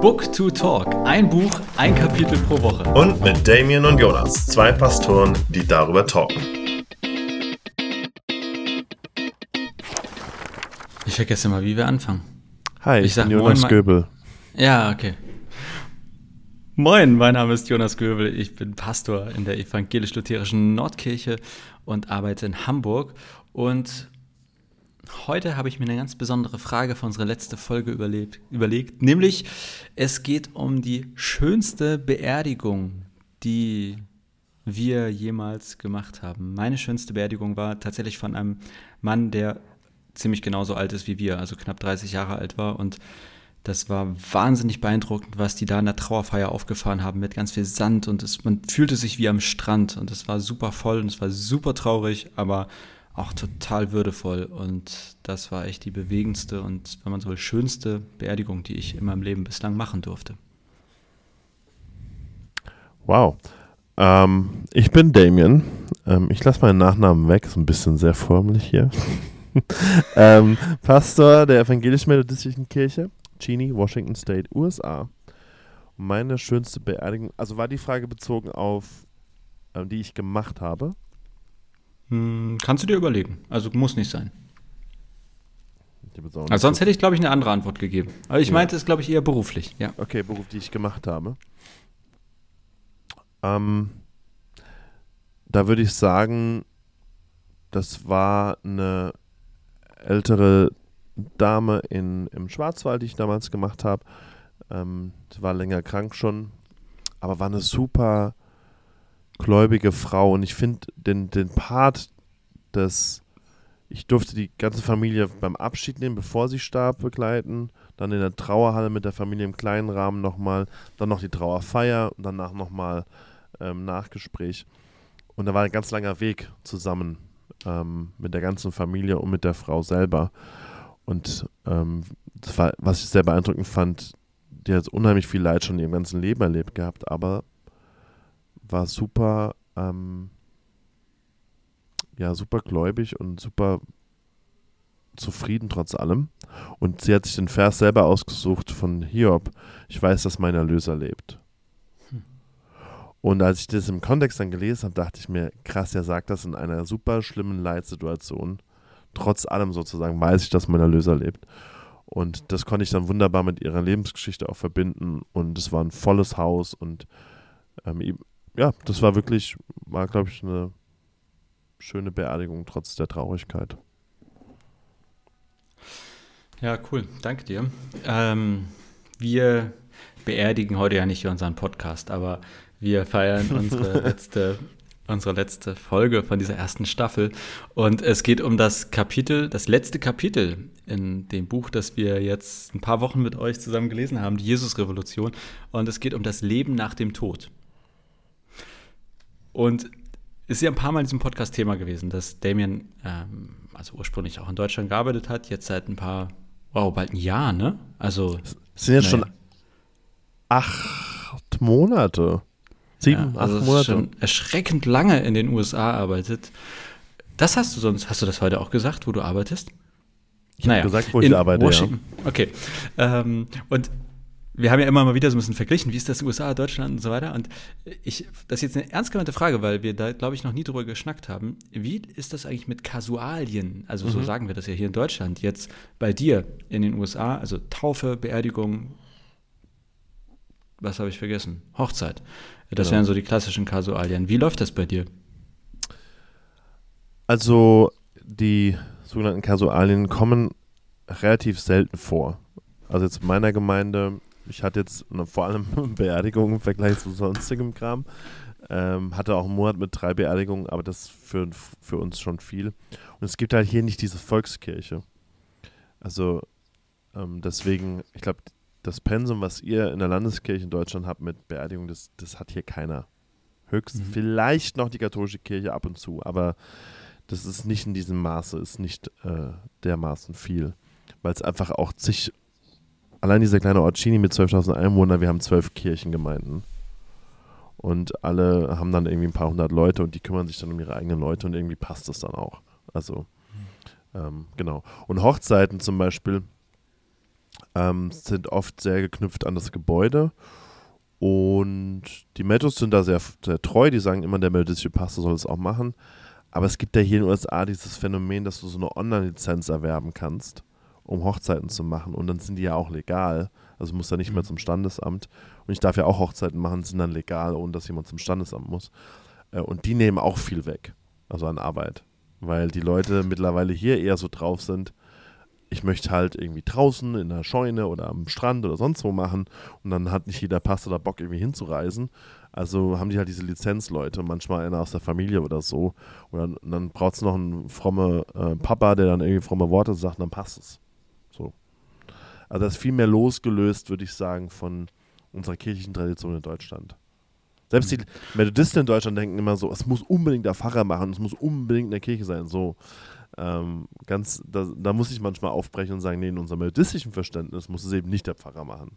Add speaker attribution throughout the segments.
Speaker 1: Book to Talk. Ein Buch, ein Kapitel pro Woche.
Speaker 2: Und mit Damien und Jonas, zwei Pastoren, die darüber talken.
Speaker 1: Ich vergesse mal, wie wir anfangen.
Speaker 3: Hi, ich,
Speaker 1: Ich sag
Speaker 3: bin Jonas
Speaker 1: moin,
Speaker 3: Göbel.
Speaker 1: Ja, okay. Moin, mein Name ist Jonas Göbel. Ich bin Pastor in der evangelisch-lutherischen Nordkirche und arbeite in Hamburg. Und heute habe ich mir eine ganz besondere Frage für unsere letzte Folge überlebt, überlegt. Nämlich, es geht um die schönste Beerdigung, die wir jemals gemacht haben. Meine schönste Beerdigung war tatsächlich von einem Mann, der ziemlich genauso alt ist wie wir, also knapp 30 Jahre alt war und das war wahnsinnig beeindruckend, was die da in der Trauerfeier aufgefahren haben mit ganz viel Sand und es, man fühlte sich wie am Strand und es war super voll und es war super traurig, aber auch total würdevoll und das war echt die bewegendste und, wenn man so will, schönste Beerdigung, die ich in meinem Leben bislang machen durfte.
Speaker 3: Wow. Ähm, ich bin Damien. Ähm, ich lasse meinen Nachnamen weg, ist ein bisschen sehr förmlich hier. ähm, Pastor der evangelisch-methodistischen Kirche, Cheney, Washington State, USA. Meine schönste Beerdigung, also war die Frage bezogen auf, ähm, die ich gemacht habe.
Speaker 1: Hm, kannst du dir überlegen, also muss nicht sein.
Speaker 3: Jetzt auch
Speaker 1: Also sonst hätte ich, glaube ich, eine andere Antwort gegeben. Aber ich
Speaker 3: Ja.
Speaker 1: meinte es, glaube ich, eher beruflich, ja.
Speaker 3: Okay, Beruf, die ich gemacht habe. Ähm, da würde ich sagen, das war eine ältere Dame in, im Schwarzwald, die ich damals gemacht habe. Ähm, sie war länger krank schon, aber war eine super gläubige Frau. Und ich finde den, den Part des, ich durfte die ganze Familie beim Abschied nehmen, bevor sie starb, begleiten. Dann in der Trauerhalle mit der Familie im kleinen Rahmen nochmal. Dann noch die Trauerfeier und danach nochmal ähm, Nachgespräch. Und da war ein ganz langer Weg zusammen ähm, mit der ganzen Familie und mit der Frau selber. Und ähm, war, was ich sehr beeindruckend fand, die hat unheimlich viel Leid schon in ihrem ganzen Leben erlebt gehabt, aber war super, ähm, ja, super gläubig und super zufrieden trotz allem. Und sie hat sich den Vers selber ausgesucht von Hiob. Ich weiß, dass mein Erlöser lebt. Und als ich das im Kontext dann gelesen habe, dachte ich mir, krass, er sagt das in einer super schlimmen Leitsituation. Trotz allem sozusagen weiß ich, dass mein Erlöser lebt. Und das konnte ich dann wunderbar mit ihrer Lebensgeschichte auch verbinden. Und es war ein volles Haus. Und ähm, ja, das war wirklich, war, glaube ich, eine schöne Beerdigung trotz der Traurigkeit.
Speaker 1: Ja, cool. Danke dir. Ähm, wir beerdigen heute ja nicht unseren Podcast, aber wir feiern unsere letzte, unsere letzte Folge von dieser ersten Staffel. Und es geht um das Kapitel, das letzte Kapitel in dem Buch, das wir jetzt ein paar Wochen mit euch zusammen gelesen haben, die Jesus-Revolution. Und es geht um das Leben nach dem Tod. Und es ist ja ein paar Mal in diesem Podcast Thema gewesen, dass Damien, ähm, also ursprünglich auch in Deutschland gearbeitet hat, jetzt seit ein paar, wow, bald ein Jahr, ne? Also,
Speaker 3: Es sind jetzt
Speaker 1: Naja.
Speaker 3: schon acht Monate. Sieben,
Speaker 1: ja, also
Speaker 3: acht Monate.
Speaker 1: schon erschreckend lange in den USA arbeitet. Das hast du sonst, hast du das heute auch gesagt, wo du arbeitest?
Speaker 3: Ich hab gesagt, wo ich
Speaker 1: in
Speaker 3: arbeite, ja.
Speaker 1: Washington. Okay. Ähm, und wir haben ja immer mal wieder so ein bisschen verglichen, wie ist das USA, Deutschland und so weiter. Und ich, das ist jetzt eine ernst gemeinte Frage, weil wir da, glaube ich, noch nie drüber geschnackt haben. Wie ist das eigentlich mit Kasualien? Also
Speaker 3: Mhm.
Speaker 1: so sagen wir das ja hier in Deutschland. Jetzt bei dir in den USA, also Taufe, Beerdigung, was habe ich vergessen? Hochzeit. Das
Speaker 3: Genau.
Speaker 1: wären so die klassischen Kasualien. Wie läuft das bei dir?
Speaker 3: Also die sogenannten Kasualien kommen relativ selten vor. Also jetzt in meiner Gemeinde, ich hatte jetzt eine, vor allem Beerdigungen im Vergleich zu sonstigem Kram. Ähm, hatte auch einen Monat mit drei Beerdigungen, aber das ist für, für uns schon viel. Und es gibt halt hier nicht diese Volkskirche. Also ähm, deswegen, ich glaube, das Pensum, was ihr in der Landeskirche in Deutschland habt mit Beerdigung, das, das hat hier keiner. Höchst,
Speaker 1: Mhm.
Speaker 3: vielleicht noch die katholische Kirche ab und zu, aber das ist nicht in diesem Maße, ist nicht äh, dermaßen viel. Weil es einfach auch zig, allein dieser kleine Ort Chini mit 12.000 Einwohnern, wir haben zwölf Kirchengemeinden. Und alle haben dann irgendwie ein paar hundert Leute und die kümmern sich dann um ihre eigenen Leute und irgendwie passt das dann auch. Also, ähm, genau. Und Hochzeiten zum Beispiel, ähm, sind oft sehr geknüpft an das Gebäude. Und die Metros sind da sehr, sehr treu, die sagen immer, der methodistische Pastor soll es auch machen. Aber es gibt ja hier in den USA dieses Phänomen, dass du so eine Online-Lizenz erwerben kannst, um Hochzeiten zu machen. Und dann sind die ja auch legal. Also muss da nicht mehr zum Standesamt. Und ich darf ja auch Hochzeiten machen, sind dann legal, ohne dass jemand zum Standesamt muss. Äh, und die nehmen auch viel weg, also an Arbeit. Weil die Leute mittlerweile hier eher so drauf sind, ich möchte halt irgendwie draußen in der Scheune oder am Strand oder sonst wo machen und dann hat nicht jeder Pass oder Bock irgendwie hinzureisen. Also haben die halt diese Lizenzleute, manchmal einer aus der Familie oder so. Und dann, dann braucht es noch einen frommen äh, Papa, der dann irgendwie fromme Worte sagt, und dann passt es. So. Also das ist viel mehr losgelöst, würde ich sagen, von unserer kirchlichen Tradition in Deutschland. Selbst die Methodisten in Deutschland denken immer so, es muss unbedingt der Pfarrer machen, es muss unbedingt in der Kirche sein. So. Ähm, ganz, da, da, muss ich manchmal aufbrechen und sagen, nee, in unserem methodistischen Verständnis muss es eben nicht der Pfarrer machen.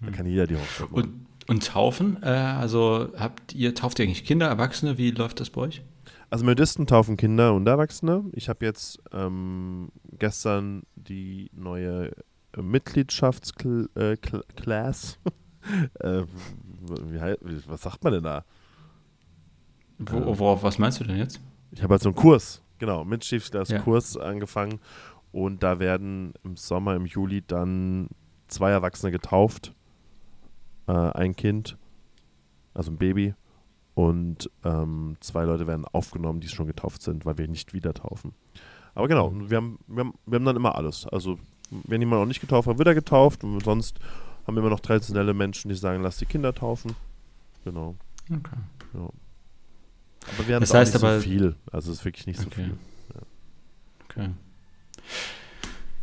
Speaker 3: Da hm. kann jeder die Hochzeit
Speaker 1: machen. Und, und taufen? Äh, also habt ihr, tauft ihr eigentlich Kinder, Erwachsene? Wie läuft das bei euch?
Speaker 3: Also Methodisten taufen Kinder und Erwachsene. Ich habe jetzt ähm, gestern die neue Mitgliedschaftsclass. Äh, was sagt man denn da?
Speaker 1: Wo, worauf, was meinst du denn jetzt?
Speaker 3: Ich habe halt so einen Kurs genau, mit Schiffskurs ja. angefangen. Und da werden im Sommer, im Juli dann zwei Erwachsene getauft. Äh, ein Kind, also ein Baby. Und ähm, zwei Leute werden aufgenommen, die schon getauft sind, weil wir nicht wieder taufen. Aber genau, mhm. wir haben, wir, haben, wir haben dann immer alles. Also, wenn jemand noch nicht getauft hat, wird er getauft. Und sonst haben wir immer noch traditionelle Menschen, die sagen, lass die Kinder taufen. Genau. Okay. Ja. Aber wir haben das heißt nicht aber, so viel. Also es ist wirklich nicht okay. so viel. Ja.
Speaker 1: Okay.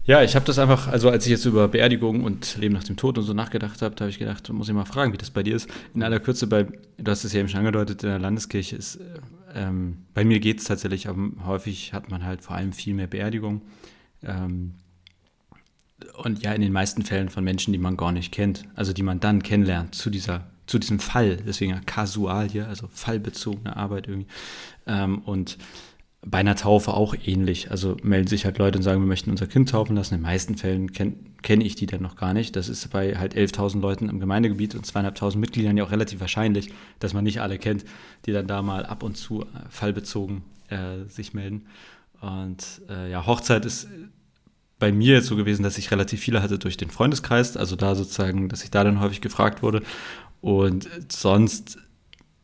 Speaker 1: Ja, ich habe das einfach, also als ich jetzt über Beerdigung und Leben nach dem Tod und so nachgedacht habe, da habe ich gedacht, muss ich mal fragen, wie das bei dir ist. In aller Kürze, bei, du hast es ja eben schon angedeutet, in der Landeskirche ist, ähm, bei mir geht es tatsächlich, aber häufig hat man halt vor allem viel mehr Beerdigung. Ähm, und ja, in den meisten Fällen von Menschen, die man gar nicht kennt, also die man dann kennenlernt zu dieser zu diesem Fall, deswegen ja kasual hier, also fallbezogene Arbeit irgendwie. Ähm, und bei einer Taufe auch ähnlich. Also melden sich halt Leute und sagen, wir möchten unser Kind taufen lassen. In den meisten Fällen kenne kenn ich die dann noch gar nicht. Das ist bei halt 11.000 Leuten im Gemeindegebiet und zweieinhalbtausend Mitgliedern ja auch relativ wahrscheinlich, dass man nicht alle kennt, die dann da mal ab und zu fallbezogen äh, sich melden. Und äh, ja, Hochzeit ist bei mir jetzt so gewesen, dass ich relativ viele hatte durch den Freundeskreis, also da sozusagen, dass ich da dann häufig gefragt wurde. Und sonst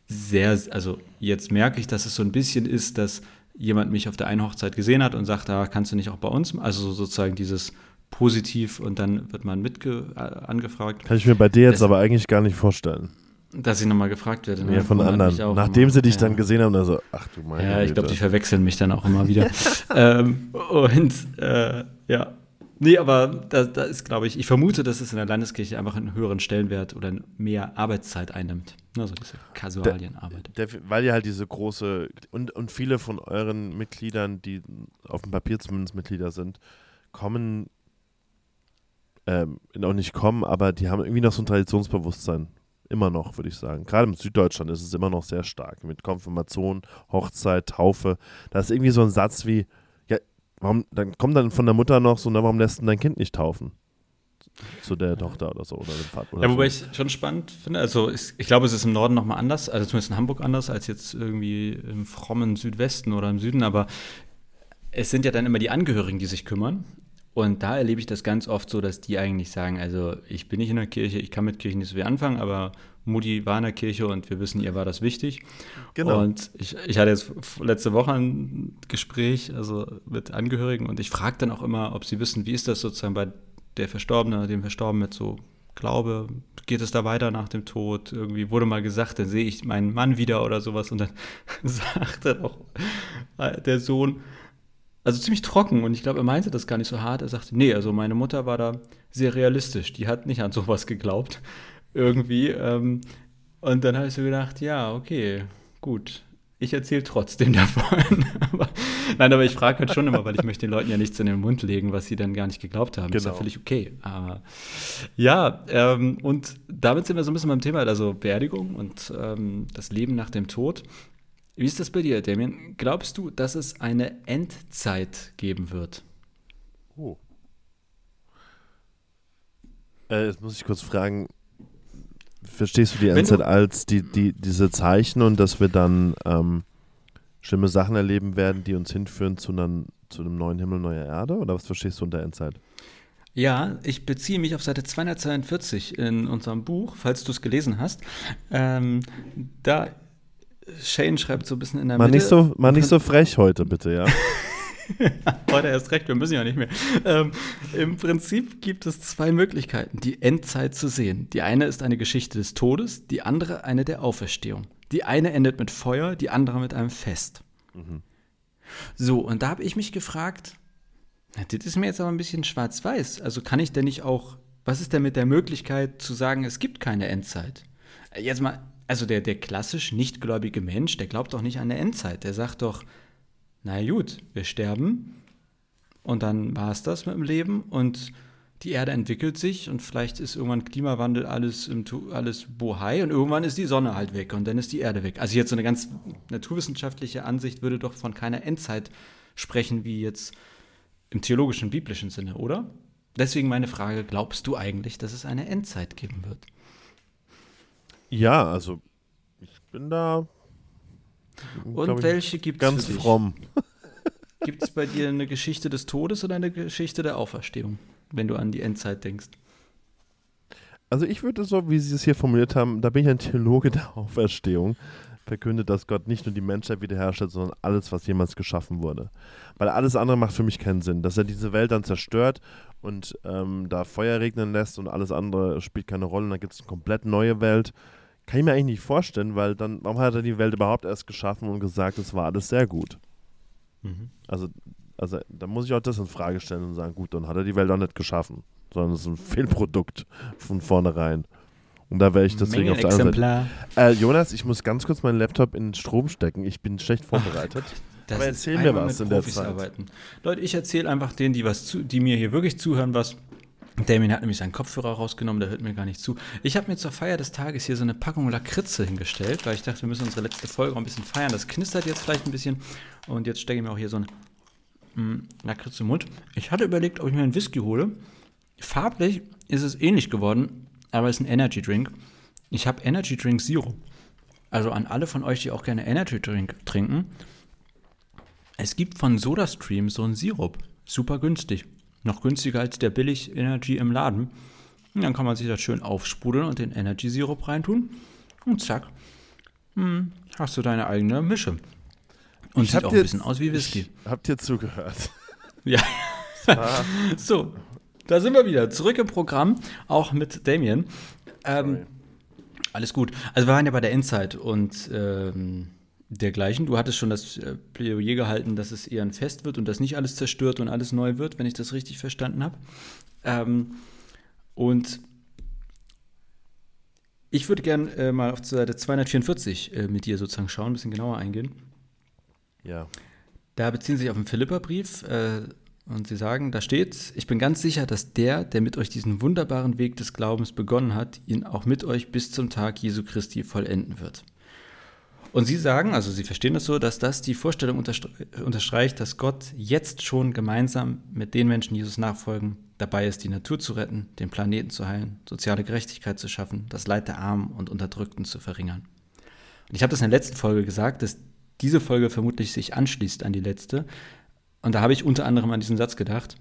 Speaker 1: sehr, also jetzt merke ich, dass es so ein bisschen ist, dass jemand mich auf der einen Hochzeit gesehen hat und sagt, da ah, kannst du nicht auch bei uns, also sozusagen dieses positiv und dann wird man mit äh, angefragt.
Speaker 3: Kann ich mir bei dir jetzt das, aber eigentlich gar nicht vorstellen.
Speaker 1: Dass ich nochmal gefragt werde.
Speaker 3: Ne? Ja, von anderen. Nachdem immer. sie dich ja. dann gesehen haben, also, ach du
Speaker 1: meine Ja, ich glaube, die verwechseln mich dann auch immer wieder. ähm, und äh, ja, Nee, aber da, da ist, glaube ich, ich vermute, dass es in der Landeskirche einfach einen höheren Stellenwert oder mehr Arbeitszeit einnimmt. Also diese Kasualienarbeit.
Speaker 3: Der, der, weil ihr halt diese große und, und viele von euren Mitgliedern, die auf dem Papier zumindest Mitglieder sind, kommen, ähm, noch nicht kommen, aber die haben irgendwie noch so ein Traditionsbewusstsein. Immer noch, würde ich sagen. Gerade in Süddeutschland ist es immer noch sehr stark. Mit Konfirmation, Hochzeit, Taufe. Da ist irgendwie so ein Satz wie, warum, dann kommt dann von der Mutter noch so, na, warum lässt du dein Kind nicht taufen? Zu der Tochter oder so oder dem Vater.
Speaker 1: Ja, wobei so. ich schon spannend finde, also ich, ich glaube, es ist im Norden nochmal anders, also zumindest in Hamburg anders als jetzt irgendwie im frommen Südwesten oder im Süden, aber es sind ja dann immer die Angehörigen, die sich kümmern. Und da erlebe ich das ganz oft so, dass die eigentlich sagen, also ich bin nicht in der Kirche, ich kann mit Kirche nicht so viel anfangen, aber Mutti war in der Kirche und wir wissen, ihr war das wichtig. Genau. Und ich, ich hatte jetzt letzte Woche ein Gespräch also mit Angehörigen und ich frage dann auch immer, ob sie wissen, wie ist das sozusagen bei der Verstorbene, dem Verstorbenen mit so Glaube, geht es da weiter nach dem Tod? Irgendwie wurde mal gesagt, dann sehe ich meinen Mann wieder oder sowas und dann sagte auch der Sohn, also ziemlich trocken und ich glaube, er meinte das gar nicht so hart. Er sagte, nee, also meine Mutter war da sehr realistisch, die hat nicht an sowas geglaubt irgendwie. Ähm, und dann habe ich so gedacht, ja, okay, gut. Ich erzähle trotzdem davon. aber, nein, aber ich frage halt schon immer, weil ich möchte den Leuten ja nichts in den Mund legen, was sie dann gar nicht geglaubt haben. Genau. Ist ja genau. völlig okay. Aber ja, ähm, und damit sind wir so ein bisschen beim Thema, also Beerdigung und ähm, das Leben nach dem Tod. Wie ist das bei dir, Damien? Glaubst du, dass es eine Endzeit geben wird? Oh.
Speaker 3: Äh, jetzt muss ich kurz fragen, verstehst du die Endzeit als die, die, diese Zeichen und dass wir dann ähm, schlimme Sachen erleben werden, die uns hinführen zu, einer, zu einem neuen Himmel, neuer Erde? Oder was verstehst du unter Endzeit?
Speaker 1: Ja, ich beziehe mich auf Seite 242 in unserem Buch, falls du es gelesen hast. Ähm, da Shane schreibt so ein bisschen in der
Speaker 3: mal
Speaker 1: Mitte.
Speaker 3: Nicht so, mal nicht so frech heute, bitte, ja.
Speaker 1: Heute erst recht, wir müssen ja nicht mehr. Ähm, Im Prinzip gibt es zwei Möglichkeiten, die Endzeit zu sehen. Die eine ist eine Geschichte des Todes, die andere eine der Auferstehung. Die eine endet mit Feuer, die andere mit einem Fest. Mhm. So, und da habe ich mich gefragt, na, das ist mir jetzt aber ein bisschen schwarz-weiß. Also kann ich denn nicht auch, was ist denn mit der Möglichkeit zu sagen, es gibt keine Endzeit? Jetzt mal, also der, der klassisch nichtgläubige Mensch, der glaubt doch nicht an eine Endzeit. Der sagt doch, na gut, wir sterben und dann war es das mit dem Leben und die Erde entwickelt sich und vielleicht ist irgendwann Klimawandel alles, im, alles bohai und irgendwann ist die Sonne halt weg und dann ist die Erde weg. Also jetzt so eine ganz naturwissenschaftliche Ansicht würde doch von keiner Endzeit sprechen, wie jetzt im theologischen, biblischen Sinne, oder? Deswegen meine Frage, glaubst du eigentlich, dass es eine Endzeit geben wird?
Speaker 3: Ja, also ich bin da
Speaker 1: und welche gibt es
Speaker 3: Ganz fromm.
Speaker 1: Gibt es bei dir eine Geschichte des Todes oder eine Geschichte der Auferstehung, wenn du an die Endzeit denkst?
Speaker 3: Also ich würde so, wie Sie es hier formuliert haben, da bin ich ein Theologe der Auferstehung, verkündet, dass Gott nicht nur die Menschheit wiederherstellt, sondern alles, was jemals geschaffen wurde. Weil alles andere macht für mich keinen Sinn. Dass er diese Welt dann zerstört und ähm, da Feuer regnen lässt und alles andere spielt keine Rolle und dann gibt es eine komplett neue Welt kann ich mir eigentlich nicht vorstellen, weil dann, warum hat er die Welt überhaupt erst geschaffen und gesagt, es war alles sehr gut? Mhm. Also, also da muss ich auch das in Frage stellen und sagen, gut, dann hat er die Welt auch nicht geschaffen, sondern es ist ein Fehlprodukt von vornherein. Und da wäre ich deswegen auf der anderen Seite. Äh, Jonas, ich muss ganz kurz meinen Laptop in den Strom stecken. Ich bin schlecht vorbereitet.
Speaker 1: Ach, Aber erzähl mir was in der Zeit. Arbeiten. Leute, ich erzähle einfach denen, die, was zu, die mir hier wirklich zuhören, was Damien hat nämlich seinen Kopfhörer rausgenommen, der hört mir gar nicht zu. Ich habe mir zur Feier des Tages hier so eine Packung Lakritze hingestellt, weil ich dachte, wir müssen unsere letzte Folge auch ein bisschen feiern. Das knistert jetzt vielleicht ein bisschen. Und jetzt stecke ich mir auch hier so eine mm, Lakritze im Mund. Ich hatte überlegt, ob ich mir einen Whisky hole. Farblich ist es ähnlich geworden, aber es ist ein Energy Drink. Ich habe Energy Drink Zero. Also an alle von euch, die auch gerne Energy Drink trinken. Es gibt von SodaStream so einen Sirup. Super günstig noch günstiger als der Billig Energy im Laden. Und dann kann man sich das schön aufsprudeln und den Energy Sirup reintun. Und zack, hm, hast du deine eigene Mische. Und ich sieht auch ein bisschen aus wie Whisky.
Speaker 3: Habt ihr zugehört?
Speaker 1: Ja. so, da sind wir wieder. Zurück im Programm, auch mit Damien. Ähm, alles gut. Also wir waren ja bei der Endzeit und ähm, dergleichen. Du hattest schon das äh, Plädoyer gehalten, dass es eher ein Fest wird und dass nicht alles zerstört und alles neu wird, wenn ich das richtig verstanden habe. Ähm, und ich würde gerne äh, mal auf Seite 244 äh, mit dir sozusagen schauen, ein bisschen genauer eingehen.
Speaker 3: Ja.
Speaker 1: Da beziehen sie sich auf den Philipperbrief äh, und sie sagen, da steht, ich bin ganz sicher, dass der, der mit euch diesen wunderbaren Weg des Glaubens begonnen hat, ihn auch mit euch bis zum Tag Jesu Christi vollenden wird. Und Sie sagen, also Sie verstehen das so, dass das die Vorstellung unterstreicht, dass Gott jetzt schon gemeinsam mit den Menschen Jesus nachfolgen, dabei ist, die Natur zu retten, den Planeten zu heilen, soziale Gerechtigkeit zu schaffen, das Leid der Armen und Unterdrückten zu verringern. Und ich habe das in der letzten Folge gesagt, dass diese Folge vermutlich sich anschließt an die letzte. Und da habe ich unter anderem an diesen Satz gedacht,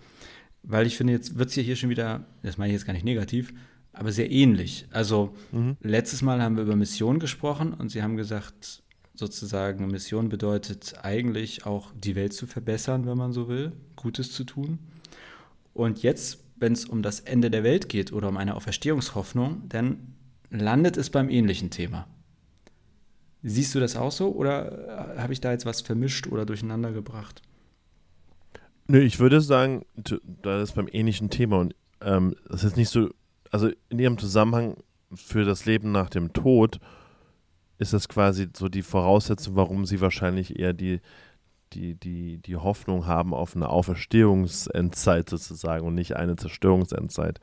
Speaker 1: weil ich finde, jetzt wird es hier schon wieder, das meine ich jetzt gar nicht negativ, aber sehr ähnlich. Also mhm. letztes Mal haben wir über Mission gesprochen und Sie haben gesagt, sozusagen Mission bedeutet eigentlich auch die Welt zu verbessern, wenn man so will, Gutes zu tun. Und jetzt, wenn es um das Ende der Welt geht oder um eine Auferstehungshoffnung, dann landet es beim ähnlichen Thema. Siehst du das auch so oder habe ich da jetzt was vermischt oder durcheinander gebracht?
Speaker 3: Nö, ich würde sagen, das ist beim ähnlichen Thema und ähm, das ist nicht so, also in ihrem Zusammenhang für das Leben nach dem Tod ist das quasi so die Voraussetzung, warum sie wahrscheinlich eher die, die, die, die Hoffnung haben auf eine Auferstehungsendzeit sozusagen und nicht eine Zerstörungsendzeit.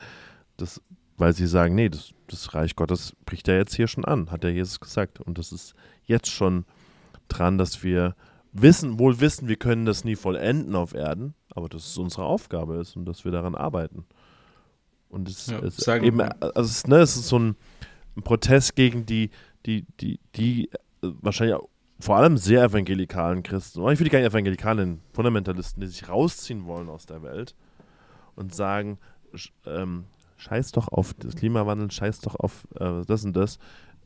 Speaker 3: Das, weil sie sagen, nee, das, das Reich Gottes bricht ja jetzt hier schon an, hat ja Jesus gesagt. Und das ist jetzt schon dran, dass wir wissen, wohl wissen, wir können das nie vollenden auf Erden, aber dass es unsere Aufgabe ist und dass wir daran arbeiten. Und es
Speaker 1: Ja,
Speaker 3: ist
Speaker 1: sagen-
Speaker 3: eben, also es, ne, es ist so ein, ein Protest gegen die, die, die, die äh, wahrscheinlich vor allem sehr evangelikalen Christen, oder ich will die gar nicht evangelikalen Fundamentalisten, die sich rausziehen wollen aus der Welt und sagen, ähm, scheiß doch auf das Klimawandel, scheiß doch auf äh, das und das,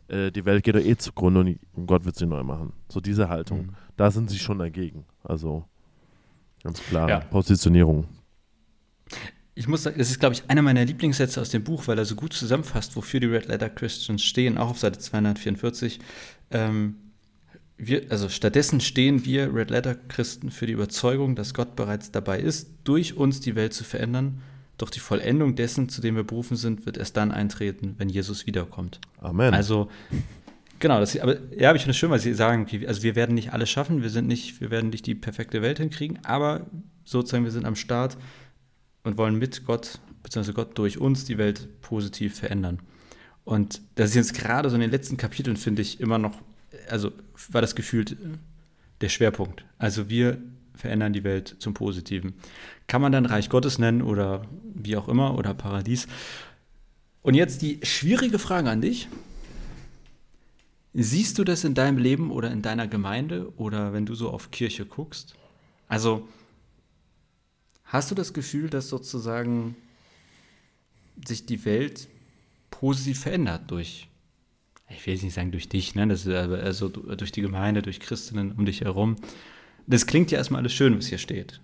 Speaker 3: äh, die Welt geht doch eh zugrunde und Gott wird sie neu machen. So diese Haltung.
Speaker 1: Mhm.
Speaker 3: Da sind sie schon dagegen. Also ganz klar,
Speaker 1: Ja.
Speaker 3: Positionierung.
Speaker 1: Ich muss sagen, das ist, glaube ich, einer meiner Lieblingssätze aus dem Buch, weil er so gut zusammenfasst, wofür die Red Letter Christians stehen, auch auf Seite 244. Ähm, wir, also stattdessen stehen wir Red Letter Christen für die Überzeugung, dass Gott bereits dabei ist, durch uns die Welt zu verändern. Doch die Vollendung dessen, zu dem wir berufen sind, wird erst dann eintreten, wenn Jesus wiederkommt.
Speaker 3: Amen.
Speaker 1: Also, genau, das, aber ja, aber ich finde es schön, weil Sie sagen, okay, also wir werden nicht alles schaffen, wir sind nicht, wir werden nicht die perfekte Welt hinkriegen, aber sozusagen wir sind am Start und wollen mit Gott, beziehungsweise Gott durch uns die Welt positiv verändern. Und das ist jetzt gerade so in den letzten Kapiteln, finde ich, immer noch, also war das gefühlt äh, der Schwerpunkt. Also wir verändern die Welt zum Positiven. Kann man dann Reich Gottes nennen oder wie auch immer oder Paradies. Und jetzt die schwierige Frage an dich. Siehst du das in deinem Leben oder in deiner Gemeinde oder wenn du so auf Kirche guckst? Also hast du das Gefühl, dass sozusagen sich die Welt positiv verändert durch, ich will jetzt nicht sagen durch dich, ne? das ist aber also durch die Gemeinde, durch Christinnen um dich herum. Das klingt ja erstmal alles schön, was hier steht.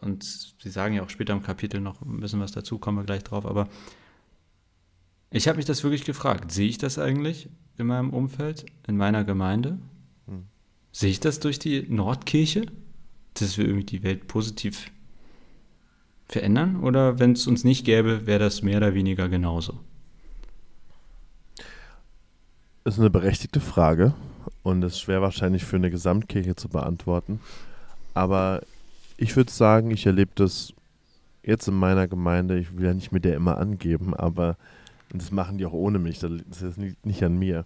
Speaker 1: Und sie sagen ja auch später im Kapitel noch ein bisschen was dazu, kommen wir gleich drauf, aber ich habe mich das wirklich gefragt. Sehe ich das eigentlich in meinem Umfeld, in meiner Gemeinde?
Speaker 3: Hm.
Speaker 1: Sehe ich das durch die Nordkirche, dass wir irgendwie die Welt positiv verändern? Oder wenn es uns nicht gäbe, wäre das mehr oder weniger genauso?
Speaker 3: ist eine berechtigte Frage und ist schwer wahrscheinlich für eine Gesamtkirche zu beantworten. Aber ich würde sagen, ich erlebe das jetzt in meiner Gemeinde. Ich will ja nicht mit der immer angeben, aber das machen die auch ohne mich. Das ist nicht an mir.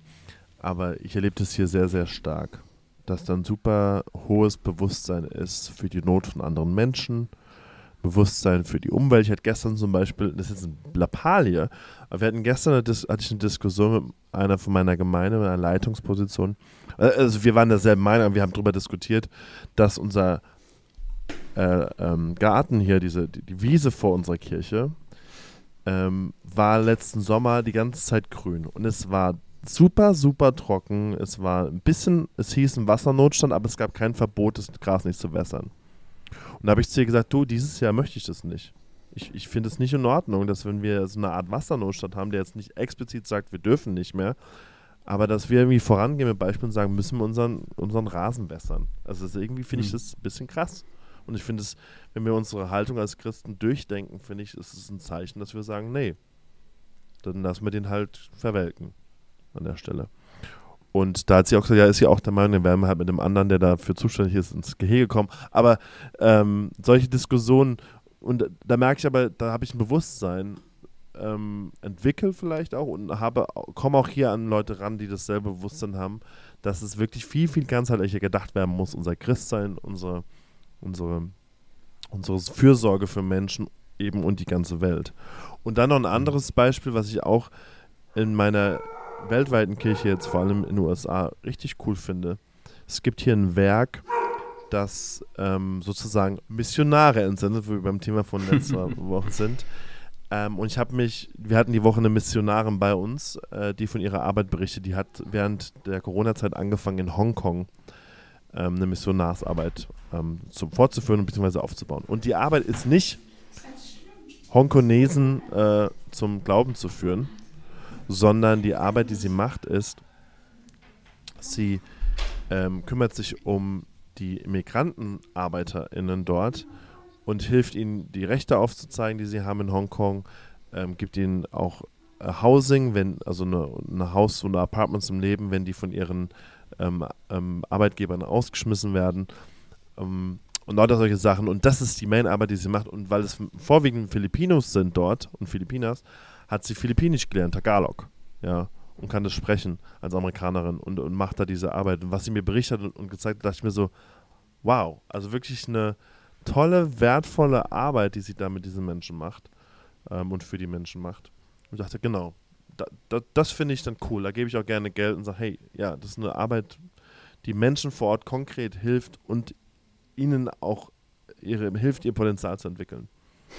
Speaker 3: Aber ich erlebe das hier sehr, sehr stark. Dass dann super hohes Bewusstsein ist für die Not von anderen Menschen, Bewusstsein für die Umwelt. Ich hatte gestern zum Beispiel, das ist jetzt ein Lappalie, aber wir hatten gestern eine hatte ich eine Diskussion mit einer von meiner Gemeinde, mit einer Leitungsposition. Also wir waren derselben Meinung, wir haben darüber diskutiert, dass unser äh, ähm, Garten hier, diese, die, die Wiese vor unserer Kirche, ähm, war letzten Sommer die ganze Zeit grün. Und es war super, super trocken. Es war ein bisschen, es hieß ein Wassernotstand, aber es gab kein Verbot, das Gras nicht zu wässern. Und da habe ich zu ihr gesagt, du, dieses Jahr möchte ich das nicht. Ich, ich finde es nicht in Ordnung, dass wenn wir so eine Art Wassernotstand haben, der jetzt nicht explizit sagt, wir dürfen nicht mehr, aber dass wir irgendwie vorangehen mit Beispielen und sagen, müssen wir unseren, unseren Rasen wässern. Also irgendwie finde ich
Speaker 1: Mhm.
Speaker 3: das ein bisschen krass. Und ich finde es, wenn wir unsere Haltung als Christen durchdenken, finde ich, ist es ein Zeichen, dass wir sagen, nee, dann lassen wir den halt verwelken an der Stelle. Und da hat sie auch gesagt, ja, ist sie auch der Meinung, dann wären wir halt mit dem anderen, der dafür zuständig ist, ins Gehege kommen. Aber ähm, solche Diskussionen, und da merke ich aber, da habe ich ein Bewusstsein ähm, entwickelt vielleicht auch und habe, komme auch hier an Leute ran, die dasselbe Bewusstsein haben, dass es wirklich viel, viel ganzheitlicher gedacht werden muss. Unser Christsein, unsere, unsere, unsere Fürsorge für Menschen eben und die ganze Welt. Und dann noch ein anderes Beispiel, was ich auch in meiner weltweiten Kirche jetzt vor allem in den USA richtig cool finde. Es gibt hier ein Werk, das ähm, sozusagen Missionare entsendet, wo wir beim Thema von letzter Woche sind. Ähm, und ich habe mich, wir hatten die Woche eine Missionarin bei uns, äh, die von ihrer Arbeit berichtet. Die hat während der Corona-Zeit angefangen in Hongkong ähm, eine Missionarsarbeit ähm, zum, fortzuführen bzw. aufzubauen. Und die Arbeit ist nicht, Hongkonesen äh, zum Glauben zu führen, sondern die Arbeit, die sie macht, ist, sie ähm, kümmert sich um die MigrantenarbeiterInnen dort und hilft ihnen, die Rechte aufzuzeigen, die sie haben in Hongkong, ähm, gibt ihnen auch äh, Housing, wenn, also eine, eine Haus- oder Apartments im Leben, wenn die von ihren ähm, ähm, Arbeitgebern ausgeschmissen werden. Ähm, und lauter solche Sachen. Und das ist die Main-Arbeit, die sie macht. Und weil es vorwiegend Filipinos sind dort und Filipinas, hat sie Philippinisch gelernt, Tagalog. Ja, und kann das sprechen als Amerikanerin und, und macht da diese Arbeit. Und was sie mir berichtet und, gezeigt hat, dachte ich mir so, wow, also wirklich eine tolle, wertvolle Arbeit, die sie da mit diesen Menschen macht. ähm, und für die Menschen macht. Und ich dachte, genau, da, da, das finde ich dann cool. Da gebe ich auch gerne Geld und sage, hey, ja, das ist eine Arbeit, die Menschen vor Ort konkret hilft und ihnen auch ihre, hilft, ihr Potenzial zu entwickeln.